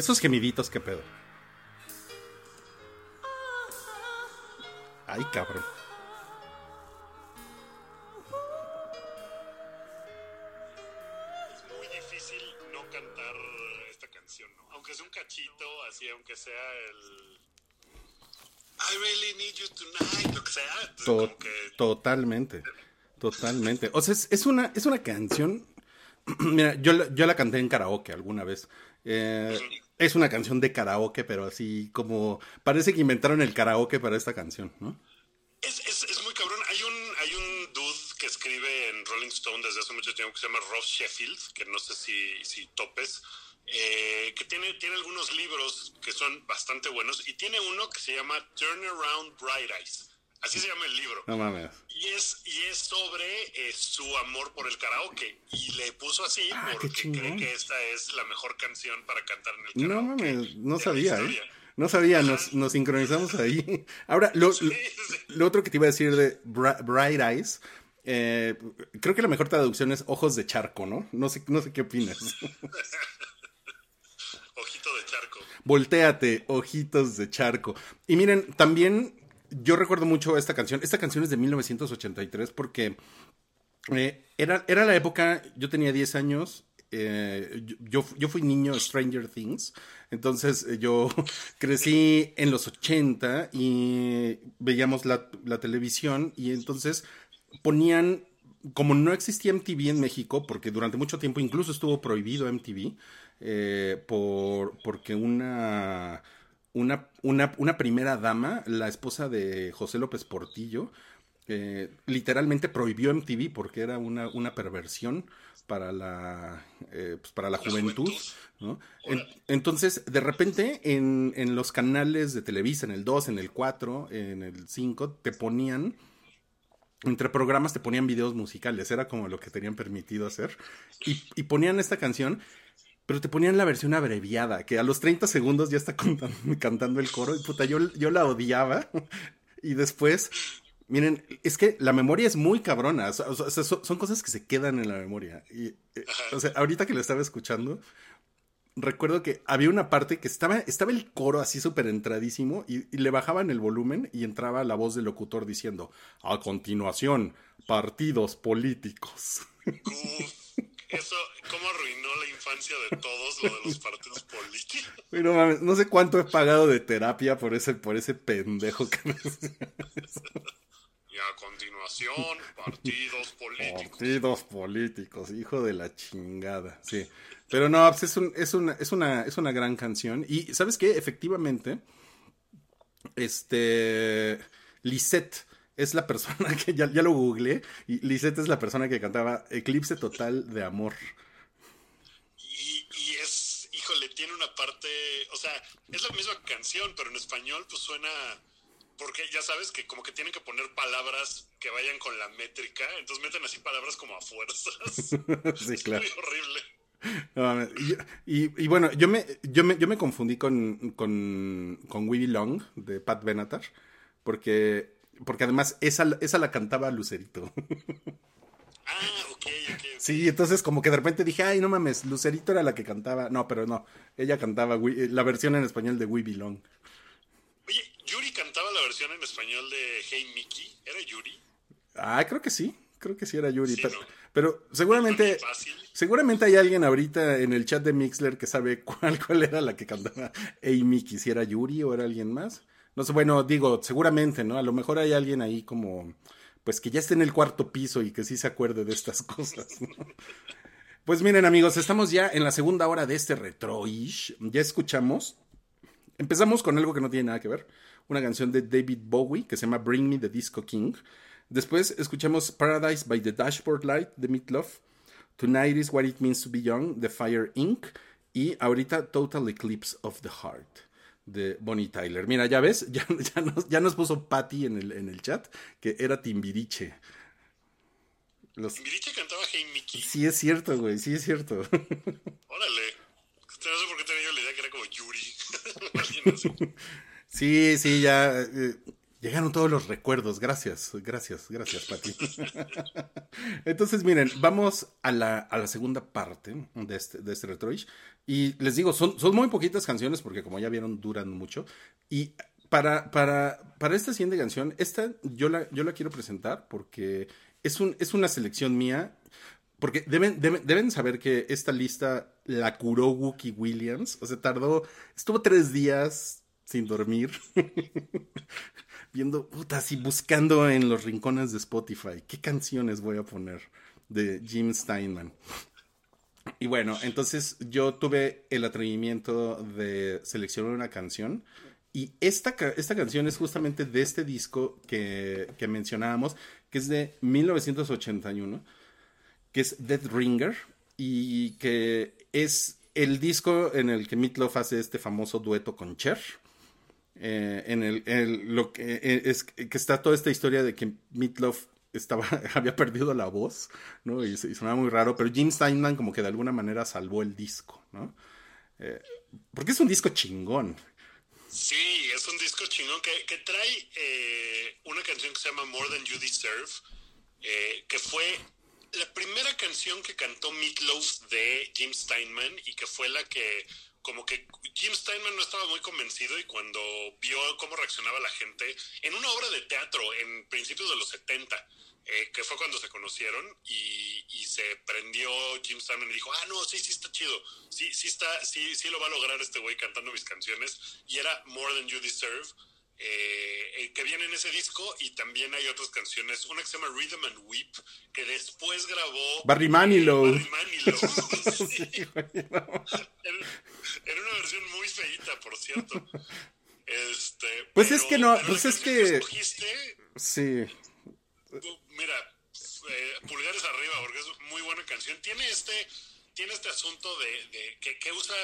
Esos gemiditos, qué pedo. Ay, cabrón. Es muy difícil no cantar esta canción. Aunque sea un cachito, así, aunque sea el I really need you tonight, lo que sea. Totalmente, totalmente. O sea, es, una, es una canción. Mira, yo, yo la canté en karaoke alguna vez. Eh, es una canción de karaoke, pero así como parece que inventaron el karaoke para esta canción, ¿no? Es, es, es muy cabrón. Hay un, hay un dude que escribe en Rolling Stone desde hace mucho tiempo que se llama Ross Sheffield, que no sé si, si topes eh, que tiene, tiene algunos libros que son bastante buenos y tiene uno que se llama Turnaround Bright Eyes. Así se llama el libro. No mames. Y es, y es sobre eh, su amor por el karaoke. Y le puso así ah, porque cree que esta es la mejor canción para cantar en el karaoke. No mames, ¿eh? no sabía. No sabía, nos, nos sincronizamos ahí. Ahora, lo, lo, otro que te iba a decir de Bright Eyes, eh, creo que la mejor traducción es ojos de charco, ¿no? No sé, no sé qué opinas. Ojito de charco. Voltéate, ojitos de charco. Y miren, también yo recuerdo mucho esta canción. Esta canción es de 1983 porque eh, era, era la época, yo tenía 10 años. eh, yo- yo, fui niño Stranger Things, entonces eh, yo crecí en los 80 y veíamos la, la televisión y entonces ponían, como no existía MTV en México, porque durante mucho tiempo incluso estuvo prohibido MTV, eh, por, porque una, una, una, una primera dama, la esposa de José López Portillo, eh, literalmente prohibió MTV porque era una, una perversión para la, eh, pues, para la juventud. juventud. ¿no? En- entonces, de repente, en, en los canales de Televisa, en el 2, en el 4, en el 5, te ponían, entre programas te ponían videos musicales, era como lo que tenían permitido hacer, y, y ponían esta canción, pero te ponían la versión abreviada, que a los 30 segundos ya está contando- cantando el coro, y puta, yo, yo la odiaba, y después... Miren, es que la memoria es muy cabrona. o sea, o sea, son, son cosas que se quedan en la memoria. Y, eh, o sea, ahorita que lo estaba escuchando, recuerdo que había una parte que estaba, estaba el coro así súper entradísimo y, y le bajaban el volumen y entraba la voz del locutor diciendo, a continuación, partidos políticos. Eso, ¿cómo arruinó la infancia de todos lo de los partidos políticos? Mames, no sé cuánto he pagado de terapia por ese, por ese pendejo que me Y a continuación, partidos políticos. Partidos políticos, hijo de la chingada, sí. Pero no, pues es, un- es, una, es, una, es una gran canción. Y ¿sabes qué? Efectivamente, este, Lisette es la persona que, ya, ya lo googleé, y Lisette es la persona que cantaba Eclipse Total de Amor. Y, y es, híjole, tiene una parte, o sea, es la misma canción, pero en español pues suena, porque ya sabes que como que tienen que poner palabras que vayan con la métrica, entonces meten así palabras como a fuerzas. sí, Es claro. muy horrible. No. Y, y- y bueno, yo me, yo me, yo me confundí con, con, con We Belong de Pat Benatar, porque, porque además esa, esa la cantaba Lucerito. Ah, ok, ok. Sí, entonces como que de repente dije, ay, no mames, Lucerito era la que cantaba. No, pero no, ella cantaba We- la versión en español de We Belong. Oye, Yuri cantaba la versión en español de Hey Mickey, ¿era Yuri? Ah, creo que sí, creo que sí era Yuri. Sí, pero, ¿no? pero seguramente, seguramente hay alguien ahorita en el chat de Mixler que sabe cuál, cuál era la que cantaba Amy, si era Yuri o era alguien más. No sé, bueno, digo, seguramente, ¿no? A lo mejor hay alguien ahí como, pues que ya esté en el cuarto piso y que sí se acuerde de estas cosas, ¿no? Pues miren amigos, estamos ya en la segunda hora de este retroish. Ya escuchamos. Empezamos con algo que no tiene nada que ver. Una canción de David Bowie que se llama Bring Me the Disco King. Después escuchamos Paradise by the Dashboard Light de Meatloaf. Tonight is What It Means to Be Young de Fire Inc. Y ahorita Total Eclipse of the Heart de Bonnie Tyler. Mira, ya ves, ya, ya nos, ya nos puso Patty en el, en el chat que era Timbiriche. Los... Timbiriche cantaba Hey Mickey. Sí es cierto, güey, sí es cierto. Órale. No sé por qué tenía yo la idea que era como Yuri. Sí, sí, ya eh, llegaron todos los recuerdos. Gracias, gracias, gracias, Pati. Entonces, miren, vamos a la, a la segunda parte de este, de este Retroish. Y les digo, son, son muy poquitas canciones porque como ya vieron, duran mucho. Y para, para, para esta siguiente canción, esta yo la, yo la quiero presentar porque es, un, es una selección mía. Porque deben, deben, deben saber que esta lista la curó Wookie Williams. O sea, tardó, estuvo tres días sin dormir. Viendo, puta, así buscando en los rincones de Spotify. ¿Qué canciones voy a poner de Jim Steinman? Y bueno, entonces yo tuve el atrevimiento de seleccionar una canción. Y esta, esta canción es justamente de este disco que, que mencionábamos, que es de 1981 que es Dead Ringer y que es el disco en el que Meatloaf hace este famoso dueto con Cher. Eh, en el, lo que eh, es que está toda esta historia de que Meatloaf estaba había perdido la voz, ¿no? Y, y sonaba muy raro, pero Jim Steinman como que de alguna manera salvó el disco, ¿no? Eh, porque es un disco chingón. Sí, es un disco chingón que, que trae una canción que se llama More Than You Deserve, que fue la primera canción que cantó Meatloaf de Jim Steinman y que fue la que como que Jim Steinman no estaba muy convencido y cuando vio cómo reaccionaba la gente en una obra de teatro en principios de los 70, eh, que fue cuando se conocieron y, y se prendió Jim Steinman y dijo, ah, no, sí, sí está chido, sí, sí está, sí, sí lo va a lograr este güey cantando mis canciones y era More Than You Deserve. eh, eh, que viene en ese disco y también hay otras canciones, una que se llama Rhythm and Weep, que después grabó Barry Manilow. Barry Manilow. Sí. en, en una versión muy feita, por cierto. Este, Pues es que no, pues es que- escogiste, Sí. mira, eh, pulgares arriba, porque es muy buena canción. Tiene este, tiene este asunto de, de que, que usa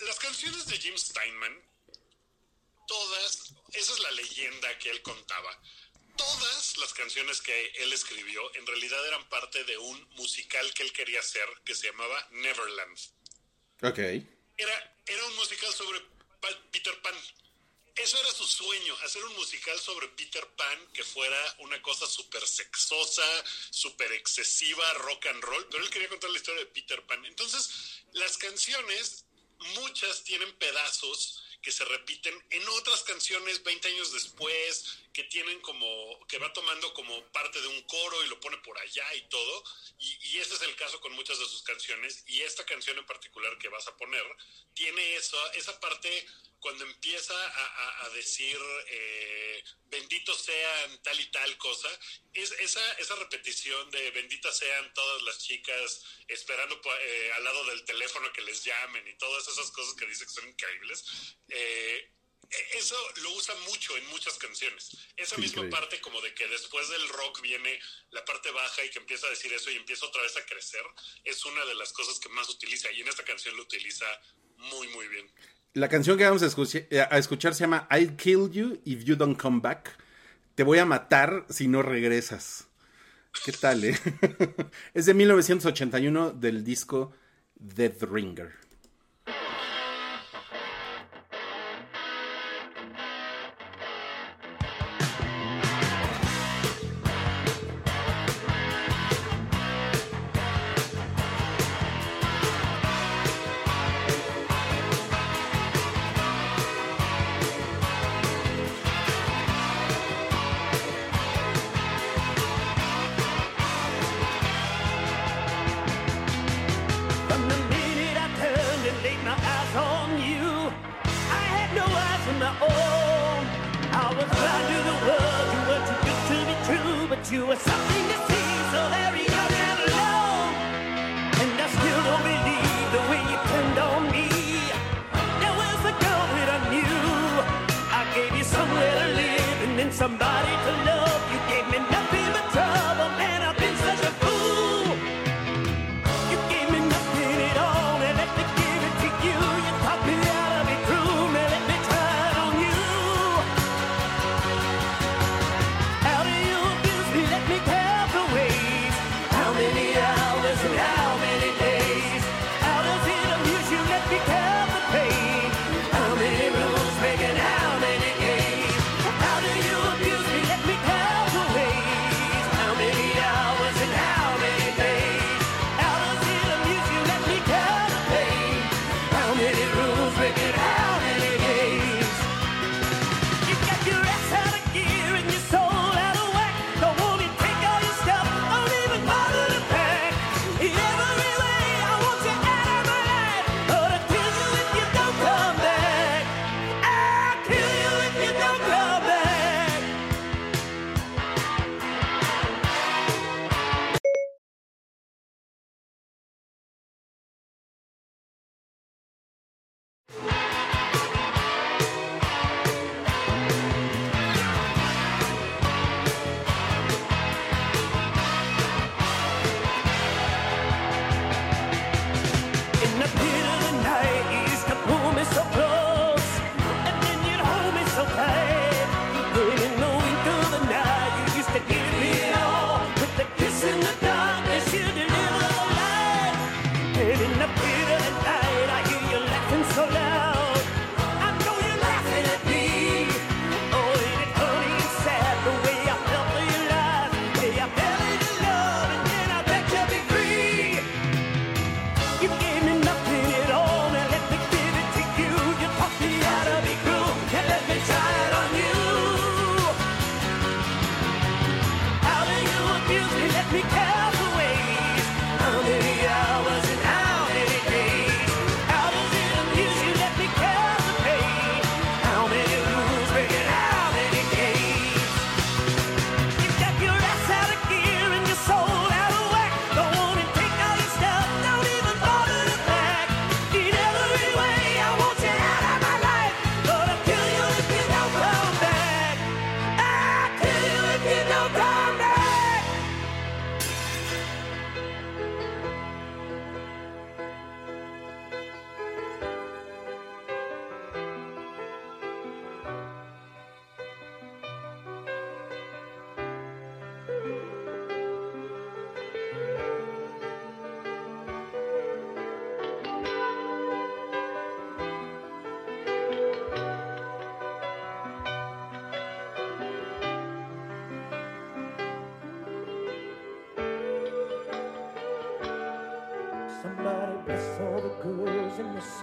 las canciones de Jim Steinman, todas, esa es la leyenda que él contaba. Todas las canciones que él escribió en realidad eran parte de un musical que él quería hacer que se llamaba Neverland. Ok. Era, era un musical sobre Peter Pan. Eso era su sueño, hacer un musical sobre Peter Pan que fuera una cosa súper sexosa, súper excesiva, rock and roll, pero él quería contar la historia de Peter Pan. Entonces, las canciones, muchas tienen pedazos que se repiten en otras canciones 20 años después, que tienen como, que va tomando como parte de un coro y lo pone por allá y todo. Y, y ese es el caso con muchas de sus canciones. Y esta canción en particular que vas a poner, tiene eso, esa parte cuando empieza a, a- a decir eh, bendito sean tal y tal cosa, es esa, esa repetición de benditas sean todas las chicas esperando eh, al lado del teléfono que les llamen y todas esas cosas que dice que son increíbles. eh, eso lo usa mucho en muchas canciones. Esa misma parte como de que después del rock viene la parte baja y que empieza a decir eso y empieza otra vez a crecer, es una de las cosas que más utiliza y en esta canción lo utiliza muy muy bien. La canción que vamos a escuchar, a escuchar se llama I'll kill you if you don't come back. Te voy a matar si no regresas. ¿Qué tal, eh? es de 1981 del disco Death Ringer.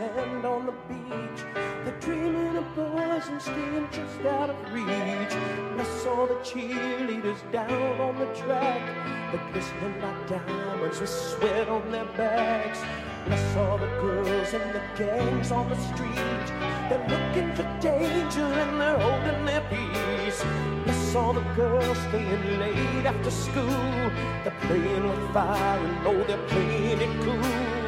Sand on the beach. They're dreaming of boys and staying just out of reach. And I saw the cheerleaders down on the track. They're glistening like diamonds with sweat on their backs. And I saw the girls and the gangs on the street. They're looking for danger and they're holding their peace. I saw the girls staying late after school. They're playing with fire and know they're playing it cool.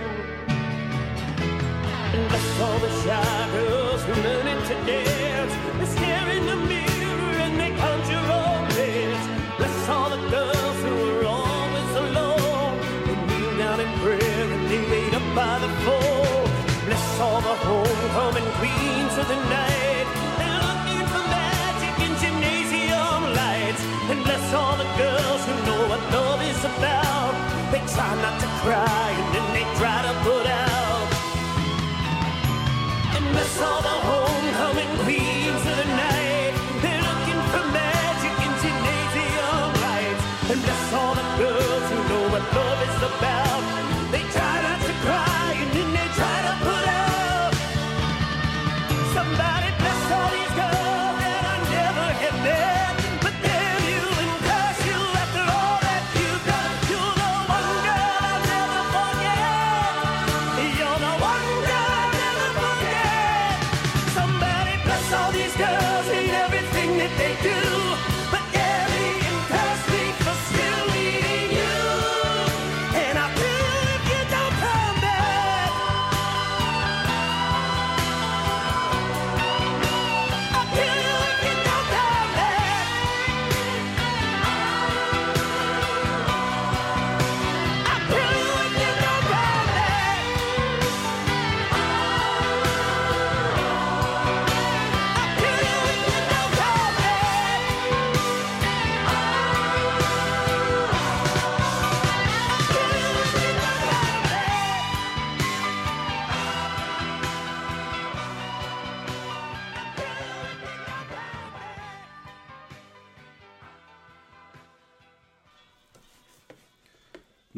Try not to cry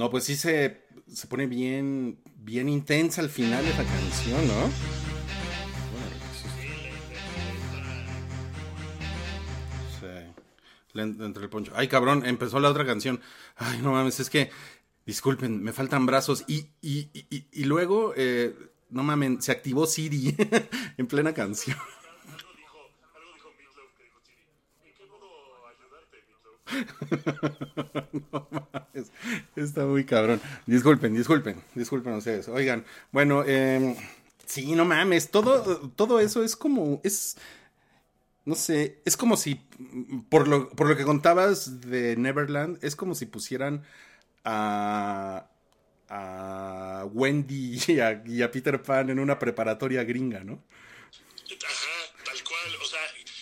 No, pues sí se, se pone bien, bien intensa al final de la canción, ¿no? Sí. Le en- entre el poncho. Ay, cabrón, empezó la otra canción. Ay, no mames, es que, disculpen, me faltan brazos. Y, y, y, y- y luego, eh, no mames, se activó Siri en plena canción. No mames, Está muy cabrón. Disculpen, disculpen, disculpen ustedes. Oigan, bueno, eh, sí, no mames, todo, todo eso es como, es, no sé, es como si, por lo, por lo que contabas de Neverland, es como si pusieran a, a Wendy y a, y a Peter Pan en una preparatoria gringa, ¿no? Ajá, tal cual. O sea,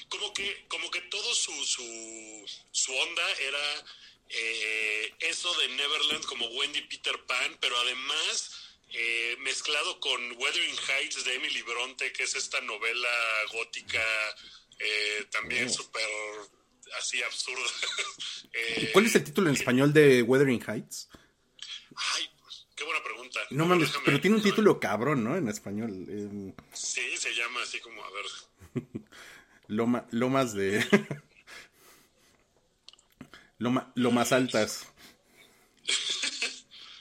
como que, como que todo su, su, su onda era eh, eso de Neverland como Wendy Peter Pan, pero además eh, mezclado con Wuthering Heights de Emily Bronte, que es esta novela gótica eh, también súper así absurda. ¿Cuál es el título en español de Wuthering Heights? Ay, qué buena pregunta. No mames, pero tiene un título cabrón, ¿no? En español. eh, Sí, se llama así como, a ver. Loma, lomas de. Loma, lomas altas.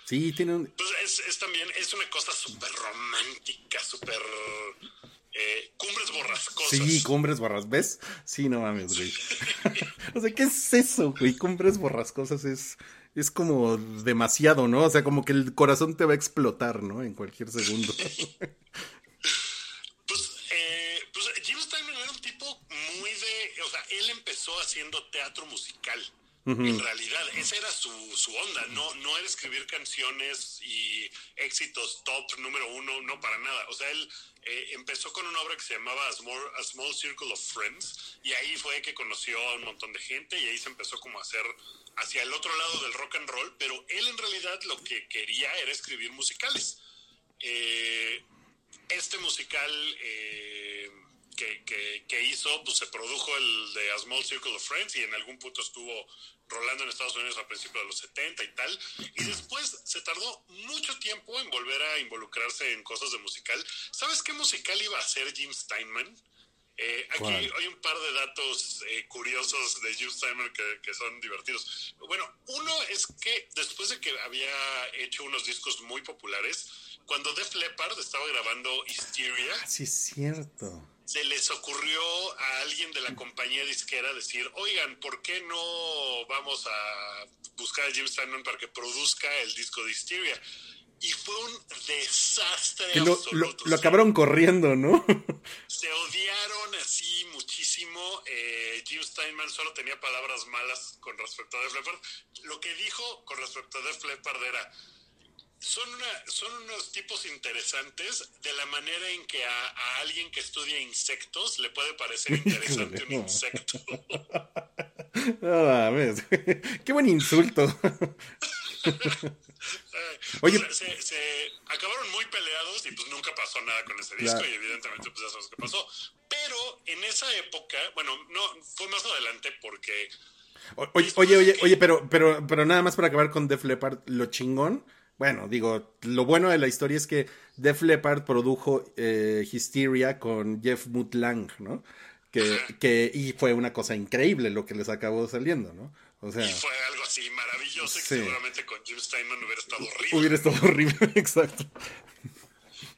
Sí, tiene un. Pues es, es también, es una cosa súper romántica, súper... eh, cumbres borrascosas. Sí, cumbres borras. ¿Ves? Sí, no mames, güey. o sea, ¿qué es eso, güey? Cumbres borrascosas es. Es como demasiado, ¿no? O sea, como que el corazón te va a explotar, ¿no? En cualquier segundo. Pues, eh, pues era un tipo muy de... O sea, él empezó haciendo teatro musical. En realidad, esa era su, su onda. No, no era escribir canciones y éxitos top número uno, no para nada. O sea, él eh, empezó con una obra que se llamaba A Small, A Small Circle of Friends y ahí fue que conoció a un montón de gente y ahí se empezó como a hacer hacia el otro lado del rock and roll, pero él en realidad lo que quería era escribir musicales. Eh, este musical eh, que que, que, hizo, pues se produjo el de A Small Circle of Friends y en algún punto estuvo rolando en Estados Unidos a principios de los 70 y tal. Y después se tardó mucho tiempo en volver a involucrarse en cosas de musical. ¿Sabes qué musical iba a hacer Jim Steinman? Eh, aquí hay un par de datos eh, curiosos de Jim Steinman que, que son divertidos. Bueno, uno es que después de que había hecho unos discos muy populares, cuando Def Leppard estaba grabando Hysteria, Sí, es cierto. Se les ocurrió a alguien de la compañía disquera decir, oigan, ¿por qué no vamos a buscar a Jim Steinman para que produzca el disco de Hysteria? Y fue un desastre Que lo, absoluto. lo acabaron corriendo, ¿no? se odiaron así muchísimo. Eh, Jim Steinman solo tenía palabras malas con respecto a Def Leppard. Lo que dijo con respecto a Def Leppard era, son, una- son unos tipos interesantes de la manera en que a, a alguien que estudia insectos le puede parecer interesante un insecto. No mames. Qué buen insulto. Eh, Oye. sea, se, se acabaron muy peleados y pues nunca pasó nada con ese disco Claro. y evidentemente pues ya sabes qué pasó. Pero en esa época, bueno, no, fue más adelante porque O- Oye, oye, oye, oye, pero, pero, pero nada más para acabar con Def Leppard, lo chingón. Bueno, digo, lo bueno de la historia es que Def Leppard produjo eh, Hysteria con Jeff Mutlang, ¿no? Que, que, y fue una cosa increíble lo que les acabó saliendo, ¿no? O sea, Y fue algo así maravilloso que seguramente con Jim Steinman hubiera estado horrible. hubiera estado horrible, exacto.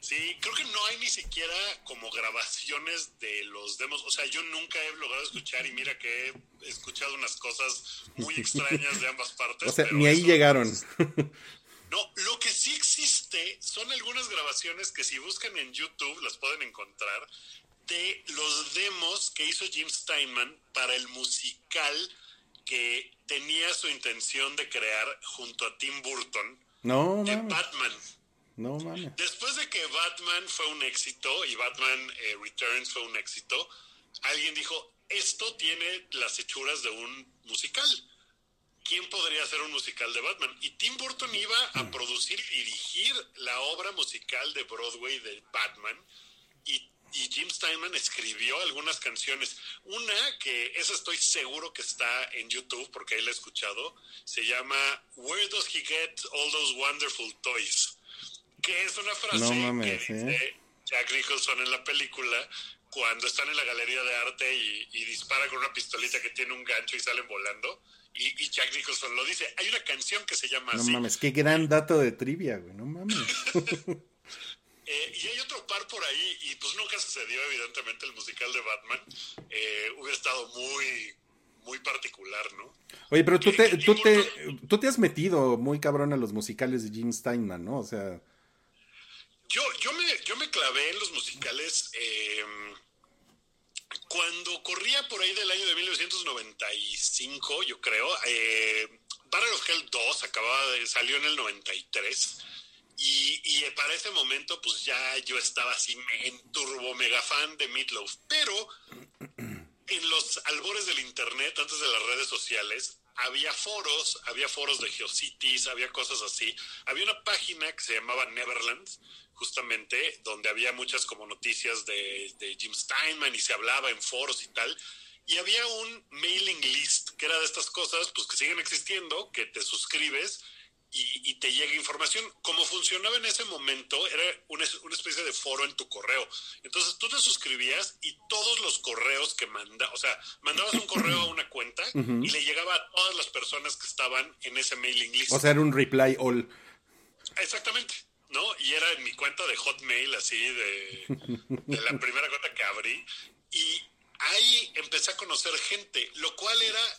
Sí, creo que no hay ni siquiera como grabaciones de los demos. O sea, yo nunca he logrado escuchar y mira que he escuchado unas cosas muy extrañas de ambas partes. O sea, pero ni ahí llegaron. No, lo que sí existe son algunas grabaciones que si buscan en YouTube las pueden encontrar de los demos que hizo Jim Steinman para el musical que tenía su intención de crear junto a Tim Burton No, de mames. Batman. No mames. Después de que Batman fue un éxito y Batman eh, Returns fue un éxito, alguien dijo, esto tiene las hechuras de un musical. ¿Quién podría hacer un musical de Batman? Y Tim Burton iba a producir y dirigir la obra musical de Broadway de Batman. Y, y Jim Steinman escribió algunas canciones. Una que esa estoy seguro que está en YouTube porque ahí la he escuchado. Se llama Where Does He Get All Those Wonderful Toys? Que es una frase No mames, que ¿eh? dice Jack Nicholson en la película cuando están en la galería de arte y, y dispara con una pistolita que tiene un gancho y salen volando. Y, y Jack Nicholson lo dice. Hay una canción que se llama No así. mames, qué gran dato de trivia, güey. No mames. Eh, y hay otro par por ahí, y pues nunca sucedió, evidentemente, el musical de Batman. Eh, hubiera estado muy, muy particular, ¿no? Oye, pero tú te, tú te, tú te has metido muy cabrón a los musicales de Jim Steinman, ¿no? O sea, Yo, yo, me, yo me clavé en los musicales eh, cuando corría por ahí del año de 1995, yo creo. Eh, Battle of Hell 2 acababa de, salió en el 93. Y, y para ese momento, pues ya yo estaba así en turbo mega fan de Meatloaf. Pero en los albores del internet, antes de las redes sociales, había foros, había foros de Geocities, había cosas así. Había una página que se llamaba Neverland, justamente, donde había muchas como noticias de, de Jim Steinman y se hablaba en foros y tal. Y había un mailing list, que era de estas cosas, pues que siguen existiendo, que te suscribes y, y te llega información. Como funcionaba en ese momento, era una, una especie de foro en tu correo. Entonces tú te suscribías y todos los correos que manda, o sea, mandabas un correo a una cuenta y le llegaba a todas las personas que estaban en ese mailing list. o sea, era un reply all. Exactamente, ¿no? Y era en mi cuenta de Hotmail, así, de, de la primera cuenta que abrí. Y ahí empecé a conocer gente, lo cual era,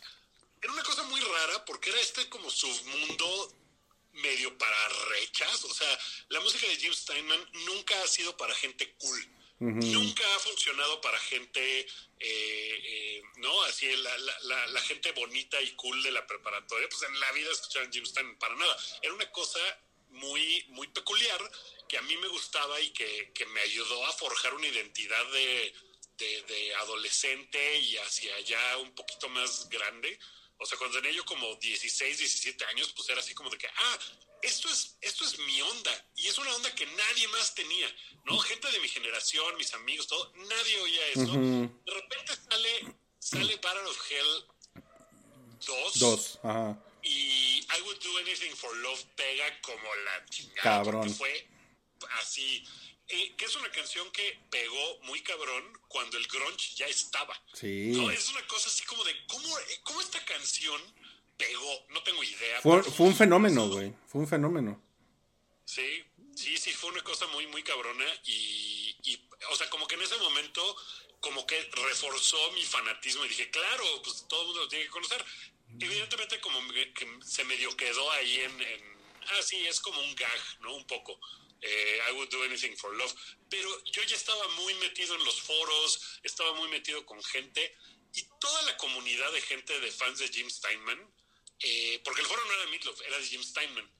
era una cosa muy rara porque era este como submundo medio para rechas. O sea, la música de Jim Steinman nunca ha sido para gente cool. Nunca ha funcionado para gente, eh, eh, ¿no? Así, la, la, la, la gente bonita y cool de la preparatoria, pues en la vida escuchaban Jim Steinman para nada. Era una cosa muy, muy peculiar que a mí me gustaba y que, que me ayudó a forjar una identidad de, de, de adolescente y hacia allá un poquito más grande O sea, cuando tenía yo como 16, 17 años, pues era así como de que, ah, esto es, esto es mi onda. Y es una onda que nadie más tenía, ¿no? Gente de mi generación, mis amigos, todo, nadie oía eso. De repente sale, sale Battle of Hell 2. Dos, ajá. Y I Would Do Anything for Love pega como la chingada. Cabrón. Porque fue así. Eh, que es una canción que pegó muy cabrón cuando el grunge ya estaba. Sí. No, es una cosa así como de, ¿cómo, cómo esta canción pegó? No tengo idea. Fue, fue un fenómeno, güey. Fue un fenómeno. Sí, sí, sí, fue una cosa muy, muy cabrona y, y, o sea, como que en ese momento, como que reforzó mi fanatismo y dije, claro, pues todo el mundo lo tiene que conocer. Evidentemente como que se medio quedó ahí en, en- ah, sí, es como un gag, ¿no? Un poco. Eh, I would do anything for love. Pero yo ya estaba muy metido en los foros, estaba muy metido con gente y toda la comunidad de gente de fans de Jim Steinman, eh, porque el foro no era de Meatloaf, era de Jim Steinman.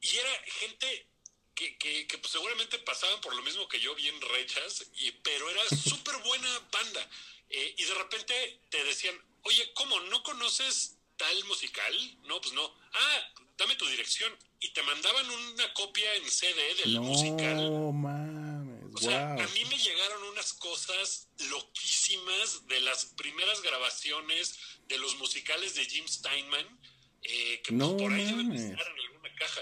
Y era gente que, que, que, pues, seguramente pasaban por lo mismo que yo, bien rechas, y, pero era súper buena banda. Eh, y de repente te decían, oye, ¿cómo? ¿No conoces tal musical? No, pues no. Ah, dame tu dirección. Y te mandaban una copia en CD del musical. No mames, O sea, a mí me llegaron unas cosas loquísimas de las primeras grabaciones de los musicales de Jim Steinman, eh, que pues, No por ahí deben estar en alguna caja,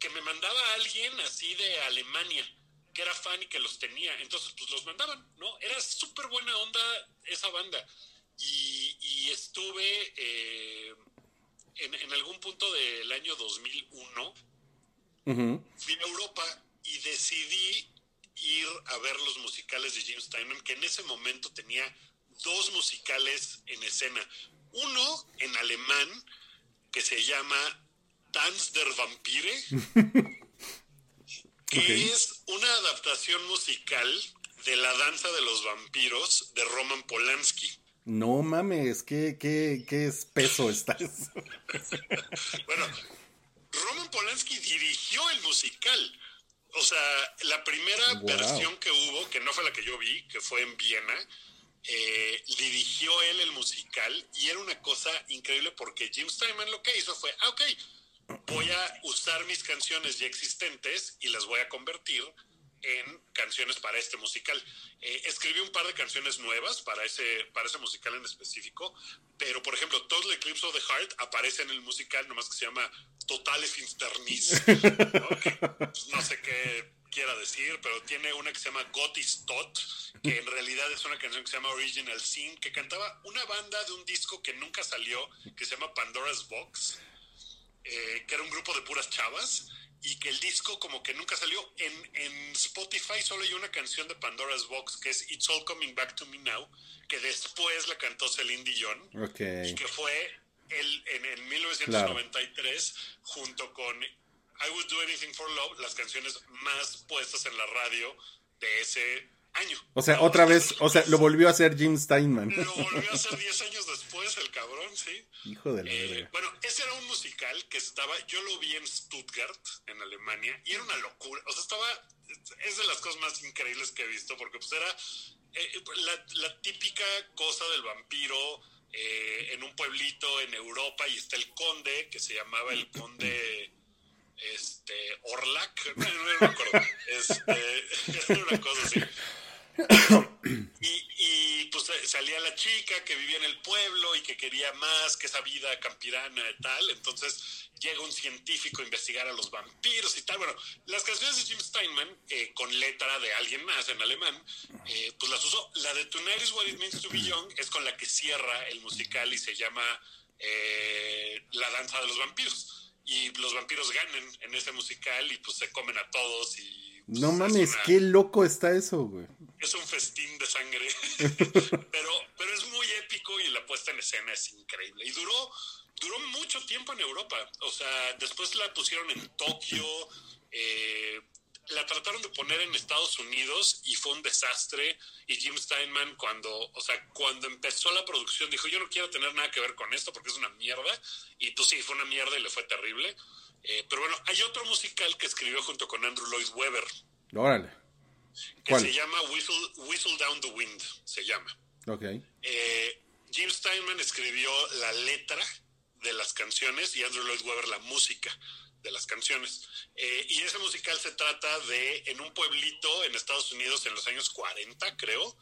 que me mandaba alguien así de Alemania, que era fan y que los tenía, entonces pues los mandaban, ¿no? Era súper buena onda esa banda. Y, y estuve eh, en, en algún punto del año 2001, Ujú. fui a Europa y decidí ir a ver los musicales de Jim Steinman, que en ese momento tenía dos musicales en escena. Uno en alemán, que se llama Tanz der Vampire, que es una adaptación musical de La Danza de los Vampiros de Roman Polanski. No mames, qué, qué, qué espeso estás. Bueno, Roman Polanski dirigió el musical. O sea, la primera Wow. versión que hubo, que no fue la que yo vi, que fue en Viena, eh, dirigió él el musical y era una cosa increíble porque Jim Steinman lo que hizo fue, ah, ok, voy a usar mis canciones ya existentes y las voy a convertir en canciones para este musical. Eh, escribí un par de canciones nuevas para ese, para ese musical en específico, pero por ejemplo, Total Eclipse of the Heart aparece en el musical, nomás que se llama Totale Finsternis. ¿no? Que, pues, no sé qué quiera decir, pero tiene una que se llama Gotis Tot, que en realidad es una canción que se llama Original Sin, que cantaba una banda de un disco que nunca salió, que se llama Pandora's Box eh, que era un grupo de puras chavas y que el disco como que nunca salió. En, en Spotify solo hay una canción de Pandora's Box que es It's All Coming Back to Me Now, que después la cantó Celine Dion Ok. y que fue el, en, en 1993 junto con I Would Do Anything for Love, las canciones más puestas en la radio de ese año. O sea, otra vez, o sea, lo volvió a hacer Jim Steinman. Lo volvió a hacer 10 años después, el cabrón, sí. Hijo de la Eh, bueno, ese era un musical que estaba, yo lo vi en Stuttgart, en Alemania, y era una locura. O sea, estaba, es de las cosas más increíbles que he visto, porque pues era eh, la, la típica cosa del vampiro eh, en un pueblito en Europa, y está el conde, que se llamaba el conde este Orlac, no, no me acuerdo. Este, era una cosa así. Y, y, pues eh, salía la chica que vivía en el pueblo y que quería más que esa vida campirana y tal. Entonces llega un científico a investigar a los vampiros y tal. Bueno, las canciones de Jim Steinman, eh, con letra de alguien más en alemán, eh, pues las usó. La de Tonight is What It Means to Be Young es con la que cierra el musical y se llama eh, La Danza de los Vampiros. Y los vampiros ganan en ese musical y pues se comen a todos y... pues, No es mames, una- qué loco está eso, güey. Es un festín de sangre, pero, pero es muy épico y la puesta en escena es increíble. Y duró, duró mucho tiempo en Europa. O sea, después la pusieron en Tokio, eh, la trataron de poner en Estados Unidos y fue un desastre. Y Jim Steinman cuando, o sea, cuando empezó la producción dijo, yo no quiero tener nada que ver con esto porque es una mierda. Y pues sí, fue una mierda y le fue terrible. Eh, pero bueno, hay otro musical que escribió junto con Andrew Lloyd Webber, Órale. Que ¿Cuál? se llama Whistle, Whistle Down the Wind, se llama. Ok. Eh, Jim Steinman escribió la letra de las canciones y Andrew Lloyd Webber la música de las canciones. Eh, y ese musical se trata de en un pueblito en Estados Unidos en los años 40, creo.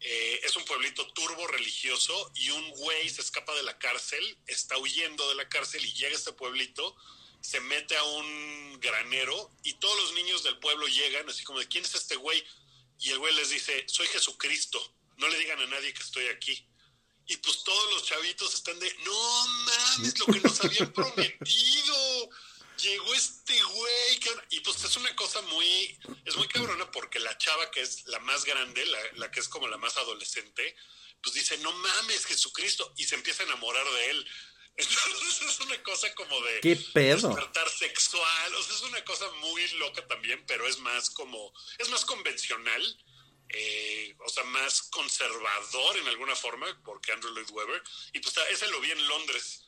Eh, es un pueblito turbo religioso y un güey se escapa de la cárcel, está huyendo de la cárcel y llega a este pueblito, se mete a un granero y todos los niños del pueblo llegan así como de ¿quién es este güey? Y el güey les dice, soy Jesucristo, no le digan a nadie que estoy aquí. Y pues todos los chavitos están de, no mames, lo que nos habían prometido. Llegó este güey. ¿qué onda?". Y pues es una cosa muy, es muy cabrona porque la chava que es la más grande, la, la que es como la más adolescente, pues dice, no mames, Jesucristo. Y se empieza a enamorar de él. Entonces es una cosa como de ¿Qué pedo? despertar sexual. O sea, es una cosa muy loca también, pero es más como, es más convencional. eh, o sea, más conservador en alguna forma, porque Andrew Lloyd Webber, y pues ese lo vi en Londres.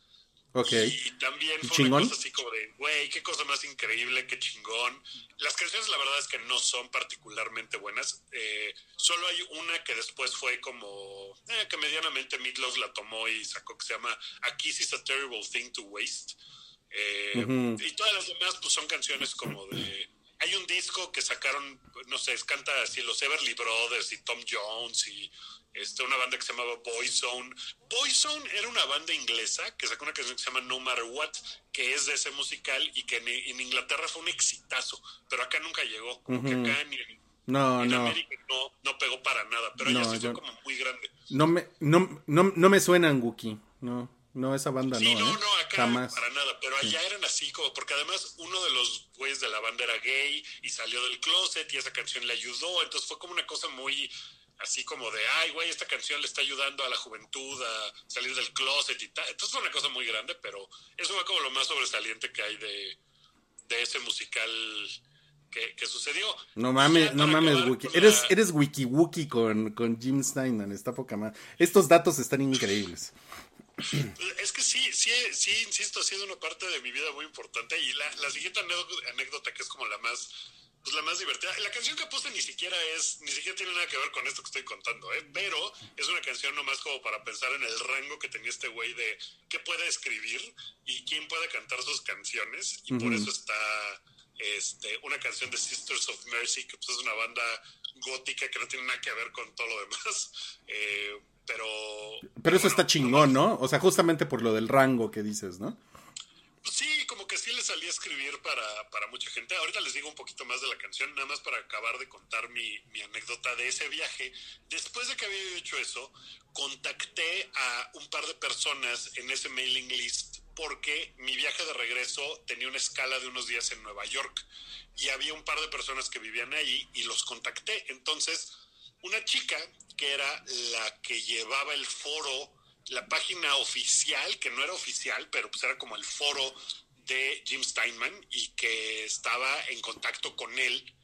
Ok. Y, también fue ¿Chingón? una cosa así como de, güey, qué cosa más increíble, qué chingón. Las canciones, la verdad es que no son particularmente buenas. Eh, solo hay una que después fue como, eh, que medianamente Meatloaf la tomó y sacó que se llama A Kiss is a Terrible Thing to Waste. Eh. Y todas las demás, pues son canciones como de. Hay un disco que sacaron, no sé, canta así los Everly Brothers y Tom Jones y este, una banda que se llamaba Boyzone. Boyzone era una banda inglesa que sacó una canción que se llama No Matter What, que es de ese musical y que en, en Inglaterra fue un exitazo, pero acá nunca llegó. Como que acá ni en, No, en no. América no, no pegó para nada, pero No, ella sí fue yo- como muy grande. No me, no, no, no me suenan, Wookie. No, no, esa banda Sí, no, no, ¿eh? no, acá Jamás. para nada, pero allá eran así como, porque además uno de los güeyes de la banda era gay y salió del closet y esa canción le ayudó, entonces fue como una cosa muy así como de, ay, güey, esta canción le está ayudando a la juventud a salir del closet y tal, entonces fue una cosa muy grande, pero eso fue como lo más sobresaliente que hay de, de ese musical que, que sucedió. No mames, no mames, acabar Wookie. con Eres, la- eres Wiki Wookie con, con Jim Steinman, está poca más. Estos datos están increíbles. Es que sí, sí, sí, insisto, ha sido una parte de mi vida muy importante. Y la, la siguiente anécdota, que es como la más, pues la más divertida. La canción que puse ni siquiera es, ni siquiera tiene nada que ver con esto que estoy contando, ¿eh? Pero es una canción nomás como para pensar en el rango que tenía este güey de qué puede escribir y quién puede cantar sus canciones. Y por eso está este, una canción de Sisters of Mercy, que pues es una banda gótica que no tiene nada que ver con todo lo demás. Eh, pero. Pero eso bueno, está chingón, ¿no? O sea, justamente por lo del rango que dices, ¿no? Sí, como que sí le salí a escribir para, para mucha gente. Ahorita les digo un poquito más de la canción, nada más para acabar de contar mi, mi anécdota de ese viaje. Después de que había hecho eso, contacté a un par de personas en ese mailing list porque mi viaje de regreso tenía una escala de unos días en Nueva York y había un par de personas que vivían ahí y los contacté. Entonces, una chica que era la que llevaba el foro, la página oficial, que no era oficial, pero pues era como el foro de Jim Steinman y que estaba en contacto con él,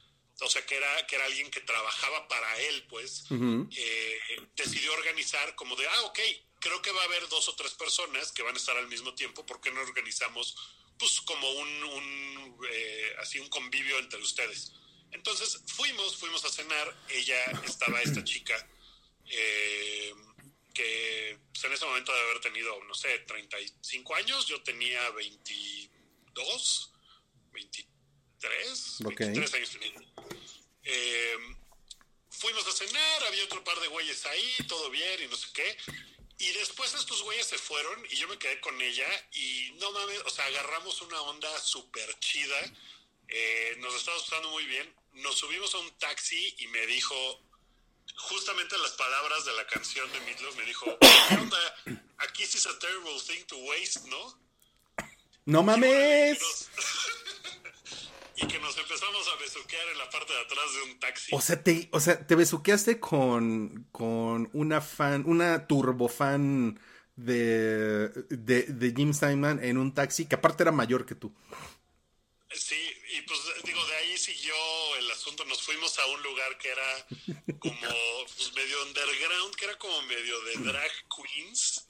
o sea que era, que era alguien que trabajaba para él, pues, eh, decidió organizar como de, ah, ok, creo que va a haber dos o tres personas que van a estar al mismo tiempo, ¿por qué no organizamos pues como un, un, eh, así un convivio entre ustedes? Entonces fuimos, fuimos a cenar, ella estaba esta chica, eh, que pues, en ese momento debe haber tenido, no sé, 35 años, yo tenía 22, 23, Ok. 23 años tenía. Eh, fuimos a cenar, había otro par de güeyes ahí, todo bien y no sé qué. Y después estos güeyes se fueron y yo me quedé con ella y no mames, o sea, agarramos una onda súper chida, eh, nos estábamos pasando muy bien, nos subimos a un taxi y me dijo, justamente las palabras de la canción de Meatloaf, me dijo, ¿qué onda? Aquí sí es a terrible thing to waste, ¿no? ¡No mames! Y, que nos empezamos a besuquear en la parte de atrás de un taxi. O sea, te, o sea, te besuqueaste con, con una fan, una turbo fan de, de, de Jim Steinman en un taxi que aparte era mayor que tú. Sí, y pues digo, de ahí siguió el asunto. Nos fuimos a un lugar que era como pues, medio underground, que era como medio de drag queens.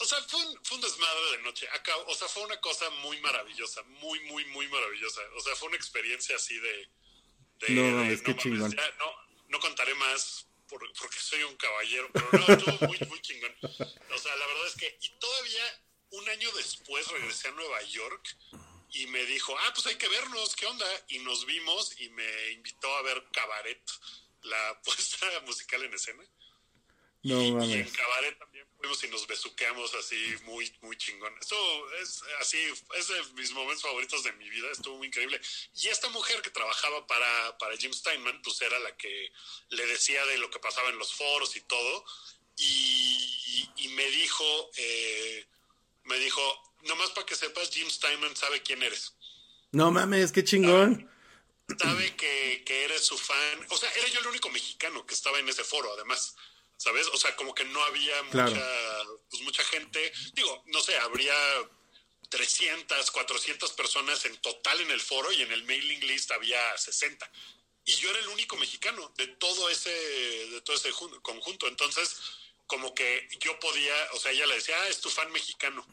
O sea, fue un, fue un desmadre de noche. Acá, o sea, fue una cosa muy maravillosa, muy, muy, muy maravillosa. O sea, fue una experiencia así de... de- No de- mames, qué chingón. ya, no, no contaré más por- porque soy un caballero, pero no, estuvo muy, muy chingón. O sea, la verdad es que... Y todavía un año después regresé a Nueva York y me dijo, ah, pues hay que vernos, ¿qué onda? Y nos vimos y me invitó a ver Cabaret, la puesta musical en escena. No y, y en. Cabaret también fuimos y nos besuqueamos así muy, muy chingón. Esto es así, es de mis momentos favoritos de mi vida, estuvo muy increíble. Y esta mujer que trabajaba para, para Jim Steinman, pues era la que le decía de lo que pasaba en los foros y todo. Y, y me dijo, eh, me dijo, nomás para que sepas, Jim Steinman sabe quién eres. No mames, qué chingón. Sabe que, que eres su fan. O sea, era yo el único mexicano que estaba en ese foro, además. ¿Sabes? O sea, como que no había Claro. mucha, pues mucha gente. Digo, no sé, habría 300, 400 personas en total en el foro y en el mailing list había 60. Y yo era el único mexicano de todo ese, de todo ese jun- conjunto. Entonces, como que yo podía, o sea, ella le decía, ah, es tu fan mexicano.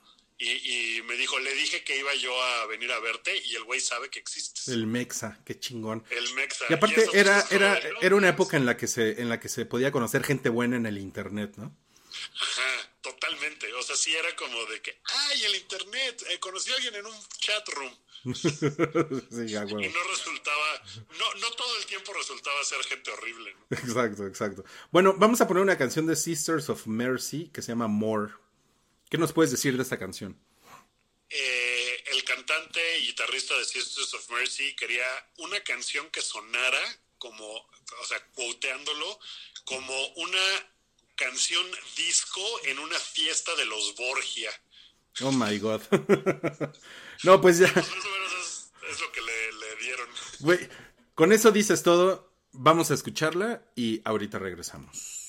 Y, y me dijo, le dije que iba yo a venir a verte y el güey sabe que existes. El Mexa, qué chingón. El Mexa. Y aparte era, era, era una época en la que se, en la que se podía conocer gente buena en el internet, ¿no? Ajá, totalmente. O sea, sí era como de que, ay, el internet, eh, conocí a alguien en un chat room. sí, a Y huevo. no resultaba, no, no todo el tiempo resultaba ser gente horrible. ¿no? Exacto, exacto. Bueno, vamos a poner una canción de Sisters of Mercy que se llama More. ¿Qué nos puedes decir de esta canción? Eh, el cantante y guitarrista de Sisters of Mercy quería una canción que sonara como, o sea, quoteándolo, como una canción disco en una fiesta de los Borgia. Oh my god. no, pues ya. Más o menos es, es lo que le, le dieron. Güey, con eso dices todo. Vamos a escucharla y ahorita regresamos.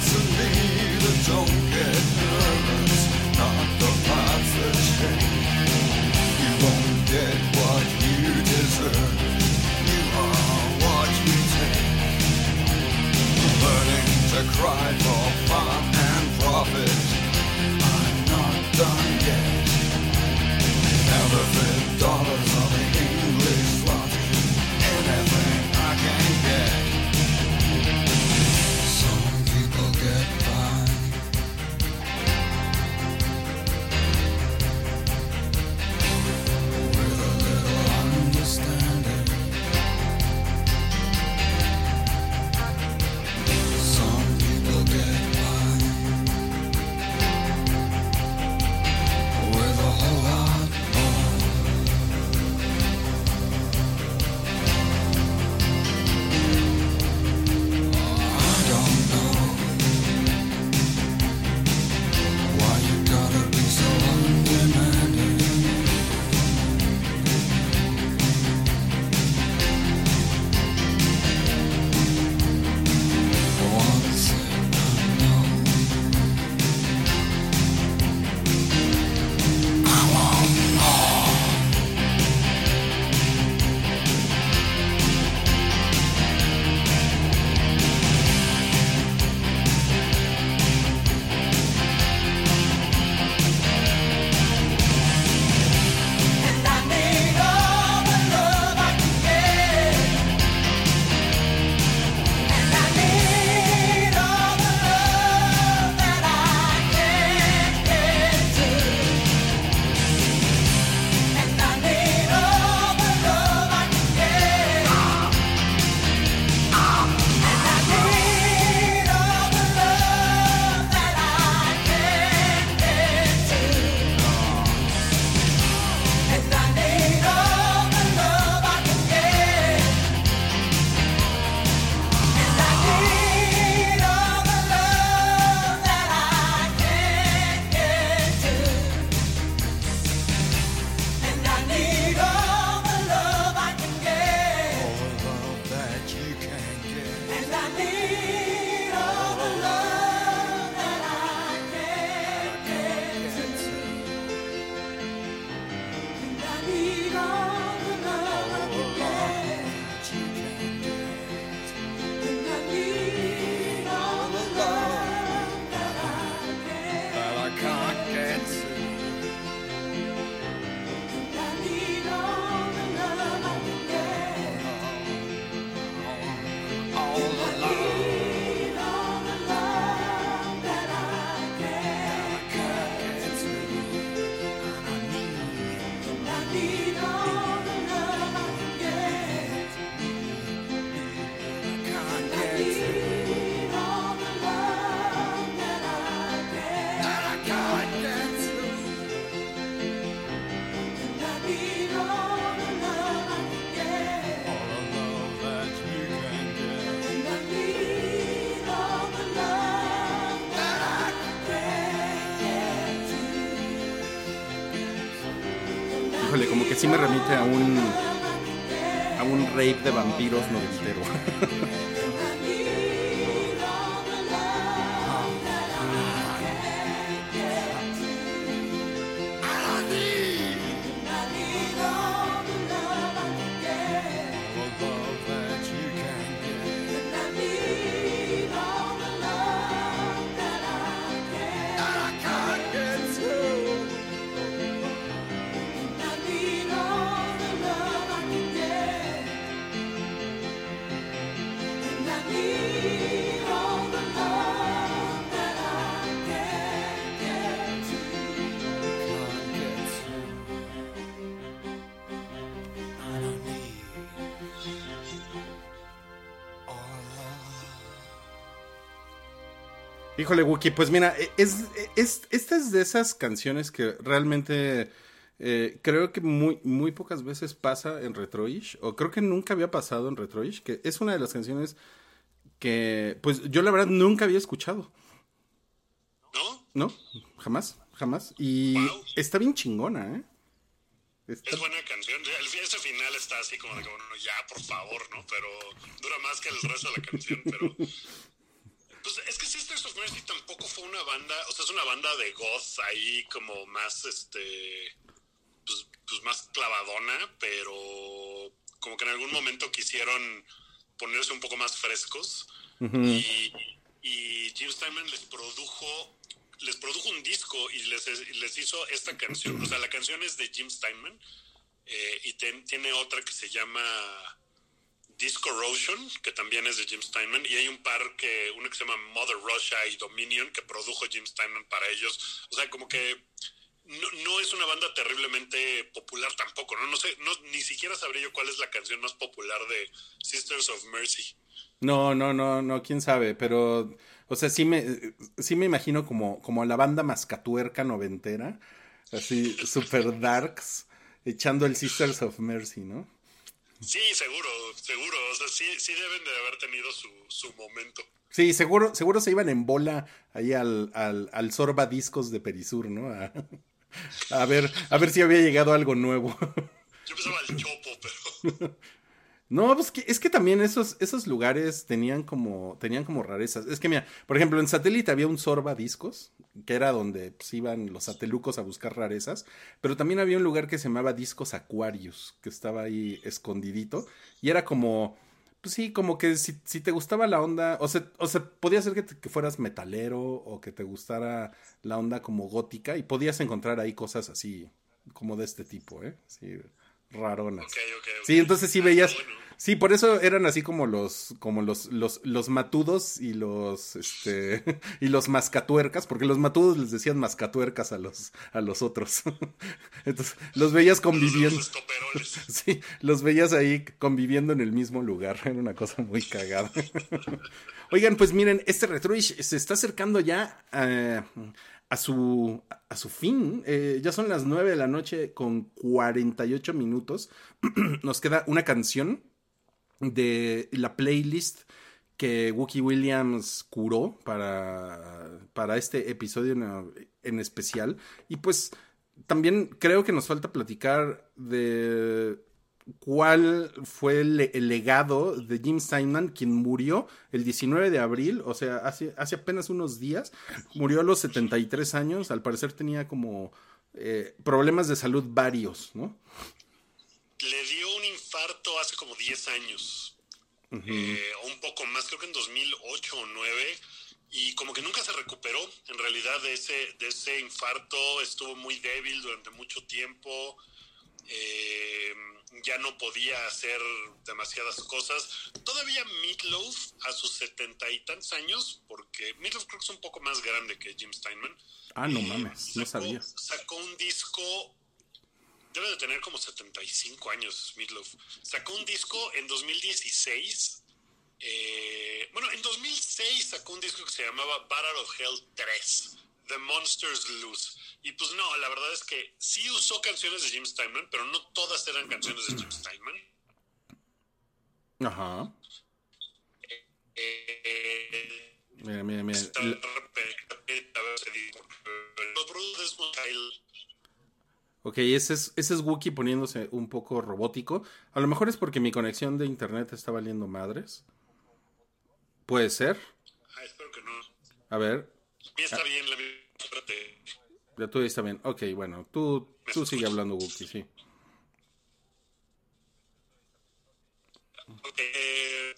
是你的错 remite a un a un rape de vampiros Híjole, Wookie, pues mira, es, es, esta es de esas canciones que realmente eh, creo que muy, muy pocas veces pasa en Retroish, o creo que nunca había pasado en Retroish, que es una de las canciones que, pues yo la verdad nunca había escuchado. ¿No? ¿No? Jamás, jamás. Y Wow. está bien chingona, ¿eh? Está- Es buena canción. El, ese final está así como de que, bueno, ya, por favor, ¿no? Pero dura más que el resto de la canción, pero... Pues es que Mercy tampoco fue una banda, o sea, es una banda de goth ahí como más, este, pues, pues más clavadona, pero como que en algún momento quisieron ponerse un poco más frescos. Y, y Jim Steinman les produjo les produjo un disco y les, les hizo esta canción, o sea, la canción es de Jim Steinman eh, y ten- tiene otra que se llama Disco Rosion, que también es de Jim Steinman, y hay un par que, uno que se llama Mother Russia y Dominion, que produjo Jim Steinman para ellos. O sea, como que no, no es una banda terriblemente popular tampoco, ¿no? No sé, no, ni siquiera sabría yo cuál es la canción más popular de Sisters of Mercy. No, no, no, no, quién sabe, pero, o sea, sí me, sí me imagino como, como la banda mascatuerca noventera, así, super darks, echando el Sisters of Mercy, ¿no? Sí, seguro, seguro. O sea, sí, sí deben de haber tenido su, su momento. Sí, seguro, seguro se iban en bola ahí al, al, al Sorba Discos de Perisur, ¿no? A, a ver, a ver si había llegado algo nuevo. Yo pensaba el chopo, pero... No, pues que, es que también esos, esos lugares tenían como, tenían como rarezas. Es que mira, por ejemplo, en satélite había un Sorba Discos, que era donde pues, iban los satelucos a buscar rarezas, pero también había un lugar que se llamaba Discos Aquarius, que estaba ahí escondidito, y era como, pues sí, como que si, si te gustaba la onda, o sea, o sea podía ser que, te- que fueras metalero o que te gustara la onda como gótica, y podías encontrar ahí cosas así, como de este tipo, ¿eh? Sí, raronas. Sí, entonces sí Ah, veías. bueno. Sí, por eso eran así como los, como los, los, los matudos y los, este, y los mascatuercas, porque los matudos les decían mascatuercas a los, a los otros. Entonces, los veías Los, conviviendo. los estoperoles. Sí, los veías ahí conviviendo en el mismo lugar. Era una cosa muy cagada. Oigan, pues miren, este Retroish se está acercando ya eh, a, su, a su fin. Eh, ya son las 9 de la noche con 48 minutos. Nos queda una canción de la playlist que Wookie Williams curó para, para este episodio en, en especial. Y pues también creo que nos falta platicar de cuál fue el, el legado de Jim Steinman, quien murió el 19 de abril, o sea, hace, hace apenas unos días, murió a los 73 años, al parecer tenía como eh, problemas de salud varios, ¿no? Le dio un infarto hace como 10 años. eh, o un poco más, creo que en 2008 o 2009. Y como que nunca se recuperó. En realidad de ese, de ese infarto estuvo muy débil durante mucho tiempo. Eh, ya no podía hacer demasiadas cosas. Todavía Meatloaf, a sus setenta y tantos años, porque Meatloaf creo que es un poco más grande que Jim Steinman. Ah, no mames, no sacó- sabía. Sacó un disco debe de tener como 75 años Meatloaf. Sacó un disco en 2016. eh, bueno, en 2006 sacó un disco que se llamaba Battle of Hell 3, The Monsters Loose. Y pues no, la verdad es que sí usó canciones de Jim Steinman, pero no todas eran canciones de Jim Steinman. Ajá. Eh, Mira, mira, mira. La-. Ok, ese es, ese es Wookiee poniéndose un poco robótico. A lo mejor es porque mi conexión de internet está valiendo madres. Puede ser. Ah, espero que no. A ver, mí está bien la espérate. ya tú está bien. Ok, bueno, tú, tú sigue hablando Wookiee, sí. Eh,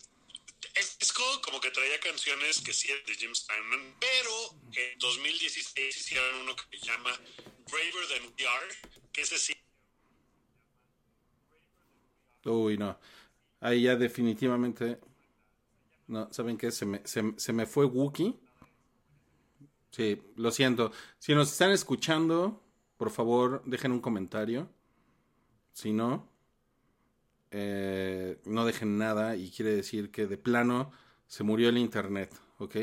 disco como que traía canciones que sí es de Jim Steinman, pero en 2016 hicieron uno que se llama Braver Than We Are, que ese sí Uy, no. Ahí ya definitivamente. No, ¿saben qué? Se me, se, se me fue Wookie. Sí, lo siento. Si nos están escuchando, por favor, dejen un comentario. Si no, eh, no dejen nada y quiere decir que de plano se murió el internet, ¿ok?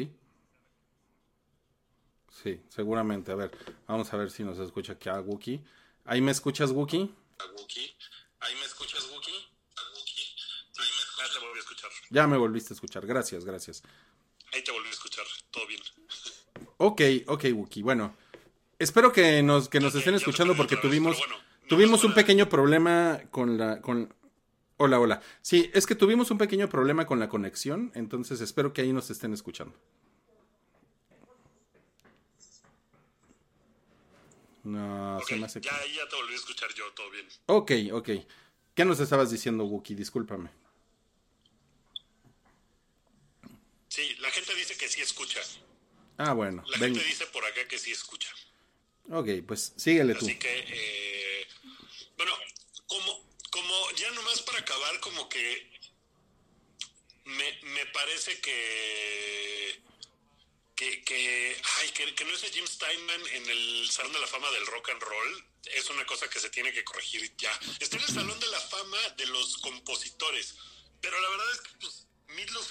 Sí, seguramente. A ver, vamos a ver si nos escucha aquí a Wookie. ¿Ahí me escuchas, Wookie? a Wookie. ¿Ahí me escuchas, Wookie? A Wookie. Ahí me escuchas. te volví a escuchar. Ya me volviste a escuchar. Gracias, gracias. Ahí te volví a escuchar. Todo bien. Ok, ok, Wookie. Bueno, espero que nos, que nos estén escuchando porque tuvimos, tuvimos un pequeño problema con la... Con... Hola, hola. Sí, es que tuvimos un pequeño problema con la conexión, entonces espero que ahí nos estén escuchando. No, Ok, se me hace que... ya, ya te volví a escuchar yo. Todo bien. Ok, ok. ¿Qué nos estabas diciendo, Wookie? Discúlpame. Sí, la gente dice que sí escucha. Ah, bueno. La gente dice por acá que sí escucha. Ok, pues síguele tú. Así que, eh, bueno, como, como ya nomás para acabar, como que me, me parece que, que, que, ay, que, que no es Jim Steinman en el Salón de la Fama del Rock and Roll. Es una cosa que se tiene que corregir ya. Está en el Salón de la Fama de los compositores. Pero la verdad es que, pues,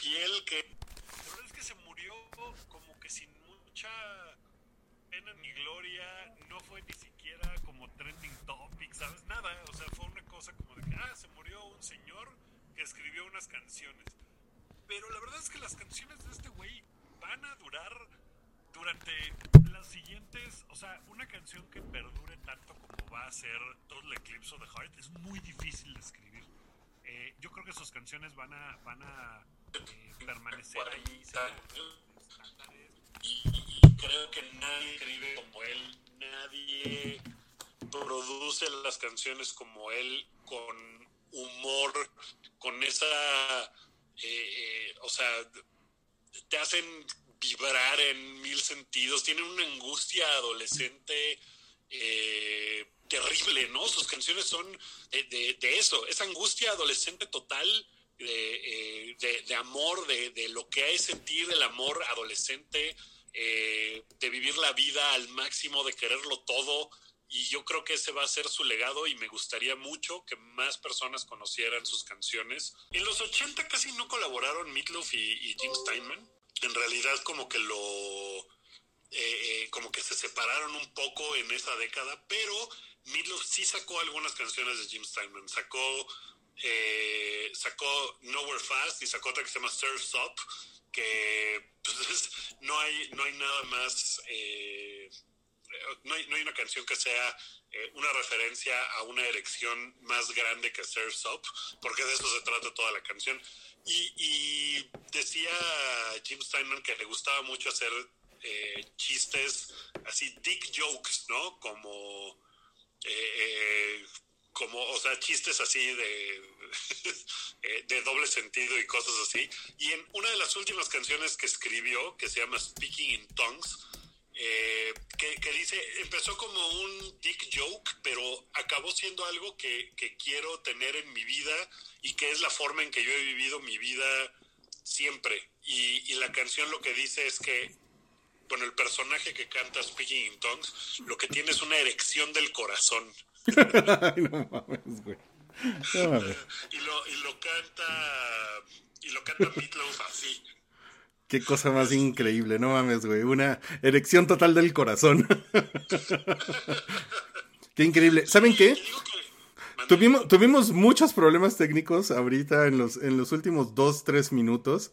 y él, que... La verdad es que se murió como que sin mucha pena ni gloria, no fue ni siquiera como trending topic, ¿sabes? Nada, o sea, fue una cosa como de que, ah, se murió un señor que escribió unas canciones. Pero la verdad es que las canciones de este güey van a durar durante las siguientes, o sea, una canción que perdure tanto como va a ser Total Eclipse of the Heart es muy difícil de escribir. Eh, yo creo que sus canciones van a, van a eh, permanecer ahí. estándares y, creo que nadie escribe como él, nadie produce las canciones como él con humor, con esa, eh, eh, o sea, te hacen vibrar en mil sentidos, tienen una angustia adolescente eh, terrible, ¿no? Sus canciones son de eso, esa angustia adolescente total de, eh, de- de amor, de, de lo que es sentir el amor adolescente, eh, de vivir la vida al máximo, de quererlo todo. Y yo creo que ese va a ser su legado y me gustaría mucho que más personas conocieran sus canciones. En los 80 casi no colaboraron Meatloaf y, y Jim Steinman. En realidad como que lo... eh, como que se separaron un poco en esa década, pero Meatloaf sí sacó algunas canciones de Jim Steinman. Sacó, eh, sacó Nowhere Fast y sacó otra que se llama Surf's Up, que pues, es- no, hay, no hay nada más... eh, no hay, no hay una canción que sea eh, una referencia a una erección más grande que Surf's Up, porque de eso se trata toda la canción. Y, decía Jim Steinman que le gustaba mucho hacer chistes así, dick jokes, ¿no? Como, como, o sea, chistes así de, eh, de doble sentido y cosas así. Y en una de las últimas canciones que escribió, que se llama Speaking in Tongues, eh, que, que dice, empezó como un dick joke, pero acabó siendo algo que, que quiero tener en mi vida y que es la forma en que yo he vivido mi vida siempre. Y, y la canción lo que dice es que, bueno, el personaje que canta Speaking in Tongues, lo que tiene es una erección del corazón. Ay, no mames, güey. No mames. Y lo, y lo canta, y lo canta Meatloaf así. Qué cosa más increíble, no mames, güey. Una erección total del corazón. Qué increíble. ¿Saben Y qué? digo que- Tuvimos, tuvimos muchos problemas técnicos ahorita en los, en los últimos dos, tres minutos.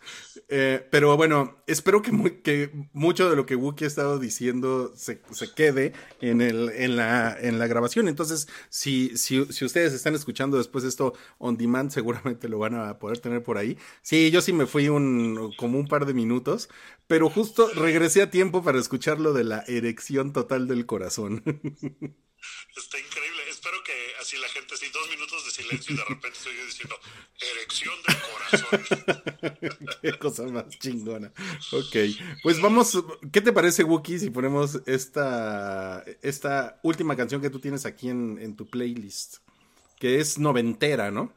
Eh, pero bueno, espero que, que mucho de lo que Wookie ha estado diciendo se, se quede en, el, en, la, en la grabación. Entonces, si, si, si ustedes están escuchando después esto on demand, seguramente lo van a poder tener por ahí. Sí, yo sí me fui un, como un par de minutos, pero justo regresé a tiempo para escuchar lo de la erección total del corazón. Está increíble. Espero que así la gente, así dos minutos de silencio y de repente estoy yo diciendo erección del corazón. Qué cosa más chingona. Ok, pues vamos, ¿qué te parece, Wookie, si ponemos esta, esta última canción que tú tienes aquí en, en tu playlist? Que es noventera, ¿no?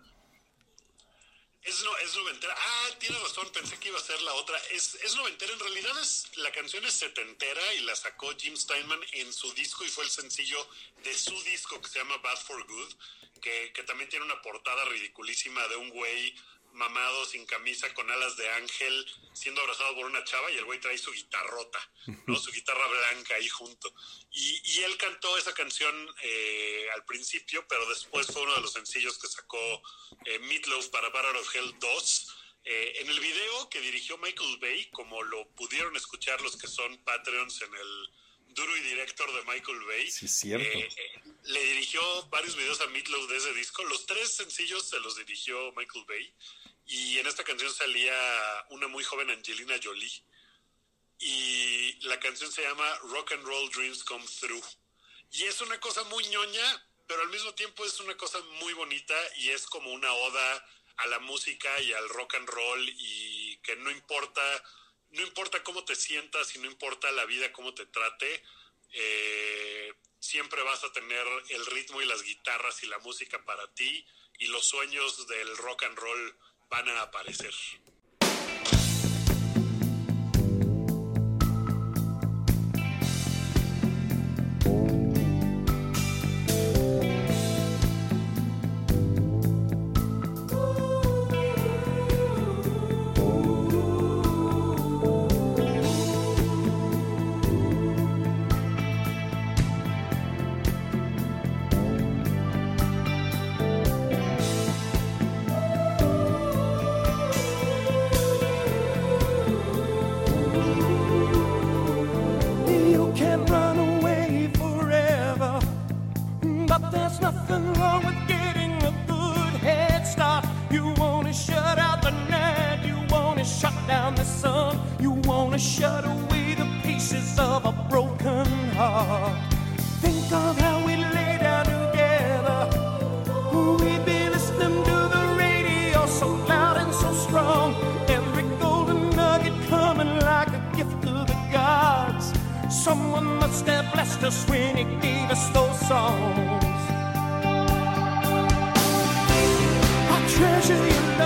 Es, no, es noventera. Ah, tienes razón, pensé que iba a ser la otra. Es, es noventera, en realidad es, la canción es setentera y la sacó Jim Steinman en su disco y fue el sencillo de su disco que se llama Bad for Good, que, que también tiene una portada ridiculísima de un güey mamado, sin camisa, con alas de ángel, siendo abrazado por una chava y el güey trae su guitarrota, ¿no? Su guitarra blanca ahí junto. Y, y él cantó esa canción eh, al principio, pero después fue uno de los sencillos que sacó eh, Meatloaf para Battle of Hell 2. Eh, en el video que dirigió Michael Bay, como lo pudieron escuchar los que son Patreons en el duro y director de Michael Bay, Sí, cierto. eh, eh, le dirigió varios videos a Meatloaf de ese disco. Los tres sencillos se los dirigió Michael Bay. Y en esta canción salía una muy joven Angelina Jolie. Y la canción se llama Rock and Roll Dreams Come Through. Y es una cosa muy ñoña, pero al mismo tiempo es una cosa muy bonita y es como una oda a la música y al rock and roll y que no importa, no importa cómo te sientas y no importa la vida cómo te trate, eh, siempre vas a tener el ritmo y las guitarras y la música para ti y los sueños del rock and roll van a aparecer. I treasure your love.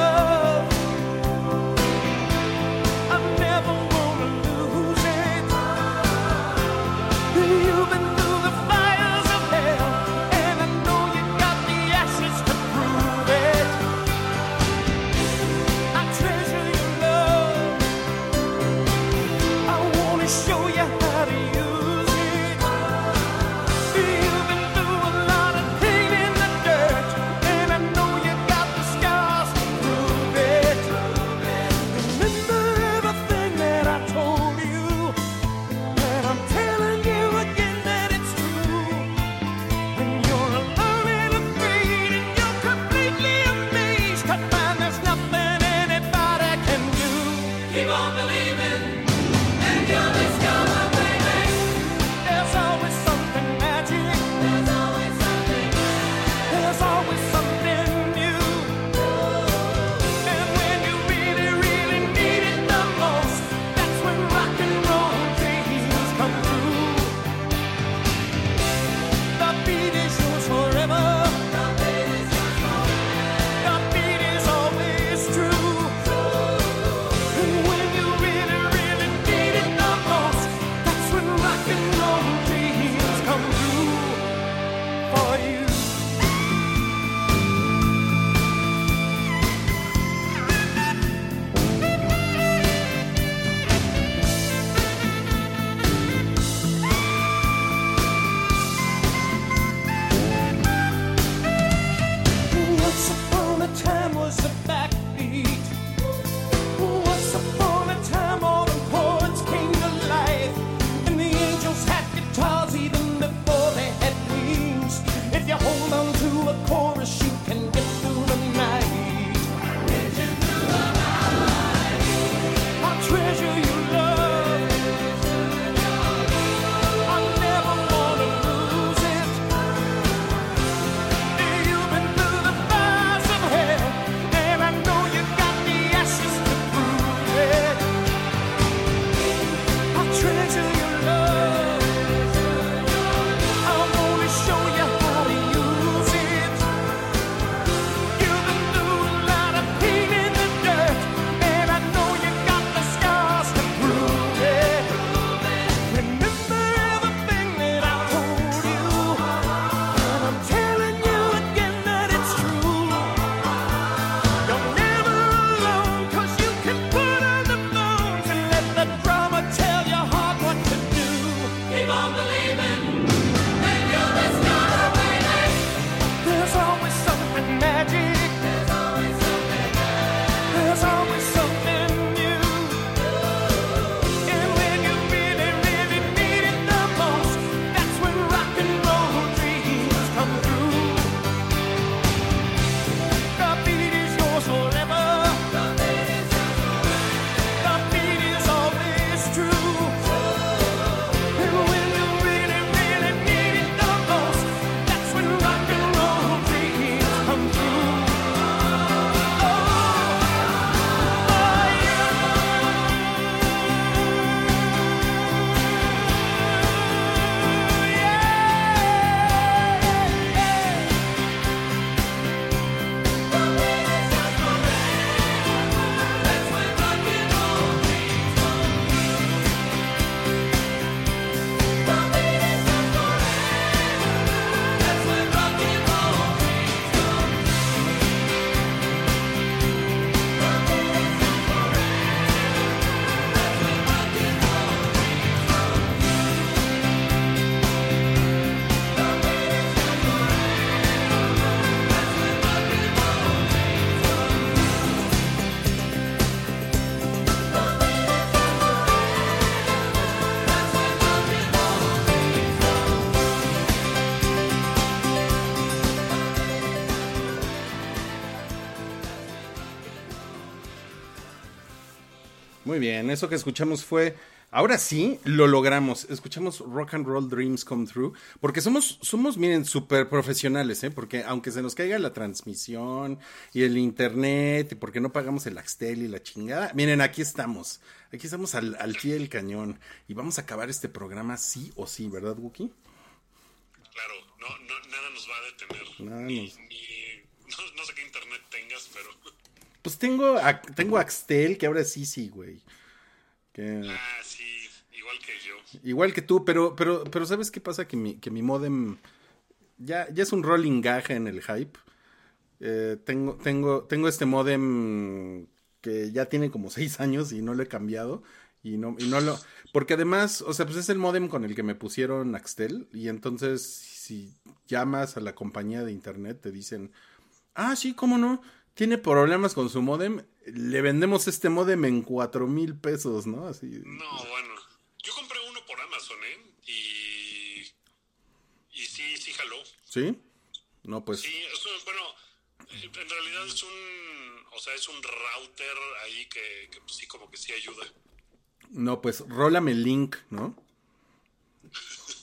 Bien, eso que escuchamos fue. Ahora sí, lo logramos. Escuchamos Rock and Roll Dreams Come True. Porque somos, somos miren, súper profesionales, ¿eh? Porque aunque se nos caiga la transmisión y el internet, y porque no pagamos el Axtel y la chingada, miren, aquí estamos. Aquí estamos al, al pie del cañón. Y vamos a acabar este programa sí o sí, ¿verdad, Wookie? Claro, no, no, nada nos va a detener. Nada ni, nos- ni- no, no sé qué internet tengas, pero. Pues tengo, a- tengo Axtel, que ahora sí, sí, güey. Que... Ah, sí, igual que yo. Igual que tú, pero, pero, pero ¿sabes qué pasa? Que mi, que mi modem ya, ya es un rolling gag en el hype. Eh, tengo, tengo, tengo este modem que ya tiene como seis años y no lo he cambiado. Y no, y no lo. Porque además, o sea, pues es el modem con el que me pusieron Axtel. Y entonces, si llamas a la compañía de internet, te dicen, ah, sí, cómo no, tiene problemas con su modem. Le vendemos este modem en cuatro mil pesos, ¿no? Así. No, bueno. Yo compré uno por Amazon, ¿eh? Y. Y sí, sí jaló. ¿Sí? No, pues. Sí, bueno, en realidad es un. O sea, es un router ahí que, que pues, sí, como que sí ayuda. No, pues rólame el link, ¿no?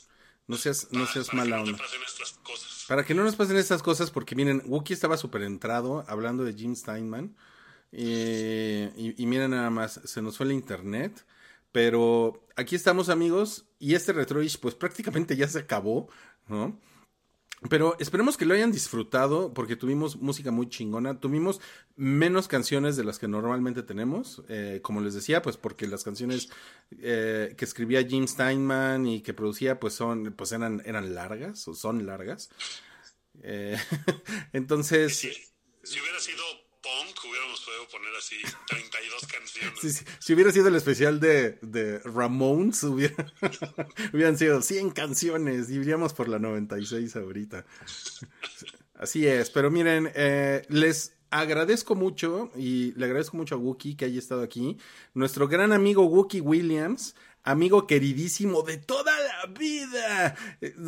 No seas, no Para- seas para que mala no te onda. pasen estas cosas. Para que no nos pasen estas cosas, porque miren, Wookie estaba súper entrado hablando de Jim Steinman. eh, y, y miren nada más, se nos fue el internet. Pero aquí estamos, amigos. Y este Retroish, pues prácticamente ya se acabó, ¿no? Pero esperemos que lo hayan disfrutado porque tuvimos música muy chingona. Tuvimos menos canciones de las que normalmente tenemos. eh, como les decía, pues porque las canciones eh, que escribía Jim Steinman y que producía, pues son, pues eran, eran largas o son largas. Eh, entonces, Si, si hubiera sido hubiéramos podido poner así 32 canciones. si, hubiera sido el especial de, de Ramones, hubiera- hubieran sido 100 canciones y iríamos por la 96 ahorita. Así es, pero miren, eh, les agradezco mucho y le agradezco mucho a Wookie que haya estado aquí. Nuestro gran amigo Wookie Williams, amigo queridísimo de toda vida. Eh,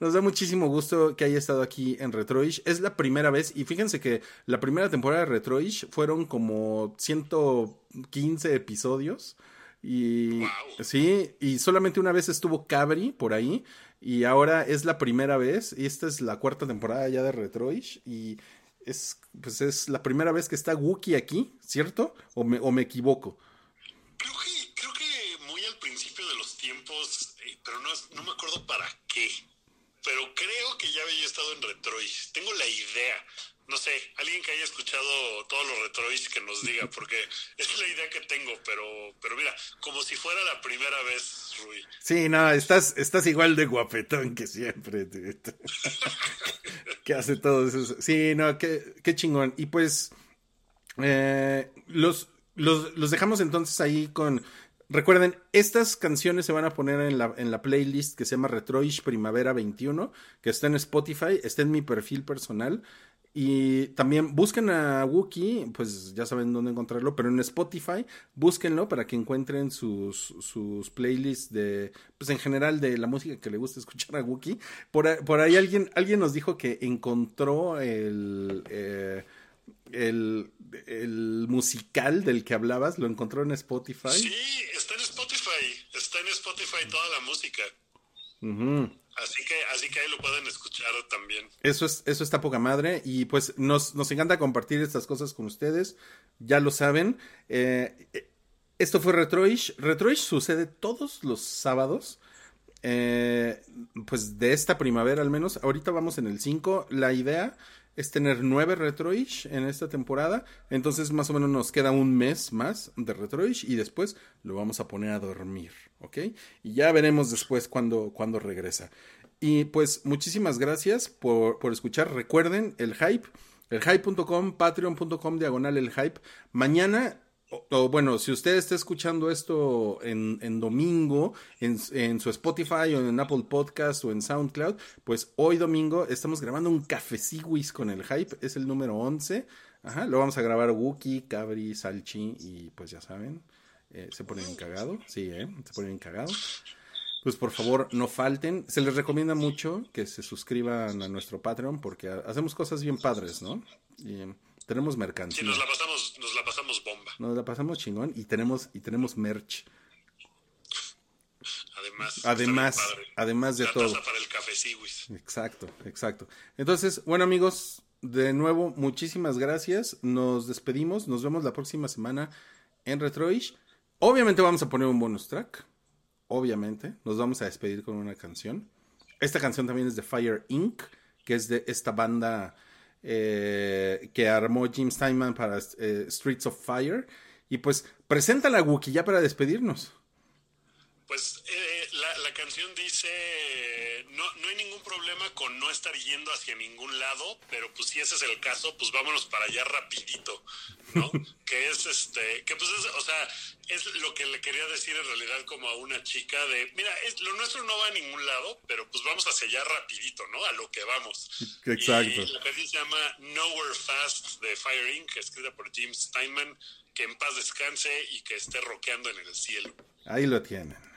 Nos da muchísimo gusto que haya estado aquí en Retroish. Es la primera vez, y fíjense que la primera temporada de Retroish fueron como 115 episodios. Y Wow. sí, y solamente una vez estuvo Cabri por ahí. Y ahora es la primera vez. Y esta es la cuarta temporada ya de Retroish. Y es, pues es la primera vez que está Wookie aquí, ¿cierto? ¿O me, o me equivoco? Creo que, creo que muy al principio de los tiempos, eh, pero no, no me acuerdo para qué. Pero creo que ya había estado en Retroid. Tengo la idea. No sé, alguien que haya escuchado todos los Retroids que nos diga, porque es la idea que tengo, pero, pero mira, como si fuera la primera vez, Rui. Sí, no, estás, estás igual de guapetón que siempre. que hace todo eso. Sí, no, qué, qué chingón. Y pues, eh, los, los, los dejamos entonces ahí con... Recuerden, estas canciones se van a poner en la, en la playlist que se llama Retroish Primavera 21, que está en Spotify, está en mi perfil personal. Y también busquen a Wookie, pues ya saben dónde encontrarlo, pero en Spotify búsquenlo para que encuentren sus, sus playlists de, pues en general de la música que le gusta escuchar a Wookie. Por, ahí- por ahí alguien, alguien nos dijo que encontró el, eh, el, el musical del que hablabas, lo encontró en Spotify. Sí, está en Spotify. Está en Spotify toda la música. Ujú. Así que, así que ahí lo pueden escuchar también. Eso es, eso está poca madre. Y pues nos, nos encanta compartir estas cosas con ustedes. Ya lo saben. Eh, eh, esto fue Retroish. Retroish sucede todos los sábados. eh, pues de esta primavera al menos. Ahorita vamos en el 5. La idea es tener nueve Retroish en esta temporada. Entonces más o menos nos queda un mes más de Retroish y después lo vamos a poner a dormir. ¿Ok? Y ya veremos después cuando, cuando regresa. Y pues muchísimas gracias por, por escuchar. Recuerden el hype, elhype.com, patreon.com, diagonal el hype. Mañana, o, bueno, si usted está escuchando esto en, domingo, en, su Spotify o en Apple Podcast o en SoundCloud, pues hoy domingo estamos grabando un cafeciguis con el hype. Es el número 11. Ajá, lo vamos a grabar Wookie, Cabri, Salchi y pues ya saben. eh, se pone bien cagado, sí, ¿eh? Se pone bien cagado pues por favor no falten. Se les recomienda mucho que se suscriban a nuestro Patreon porque ha- hacemos cosas bien padres, ¿no? Y, Tenemos Sí, mercancía. nos la pasamos, nos la pasamos bomba. Nos la pasamos chingón y tenemos, y tenemos merch. Además, Además, además de La todo. taza para el café Siwis. Exacto, exacto. Entonces, bueno amigos, de nuevo, muchísimas gracias. Nos despedimos. Nos vemos la próxima semana en Retroish. Obviamente vamos a poner un bonus track. Obviamente. Nos vamos a despedir con una canción. Esta canción también es de Fire Inc., que es de esta banda eh, que armó Jim Steinman para eh, Streets of Fire. Y pues, presenta la Wookiee ya para despedirnos. Pues eh, canción dice, no, no hay ningún problema con no estar yendo hacia ningún lado, pero pues si ese es el caso, pues vámonos para allá rapidito, ¿no? que es este, que pues es, o sea, es lo que le quería decir en realidad como a una chica de, mira, es, lo nuestro no va a ningún lado, pero pues vamos hacia allá rapidito, ¿no? A lo que vamos. Exacto. Y la canción se llama Nowhere Fast de Fire Inc., escrita por Jim Steinman, que en paz descanse y que esté rockeando en el cielo. Ahí lo tienen.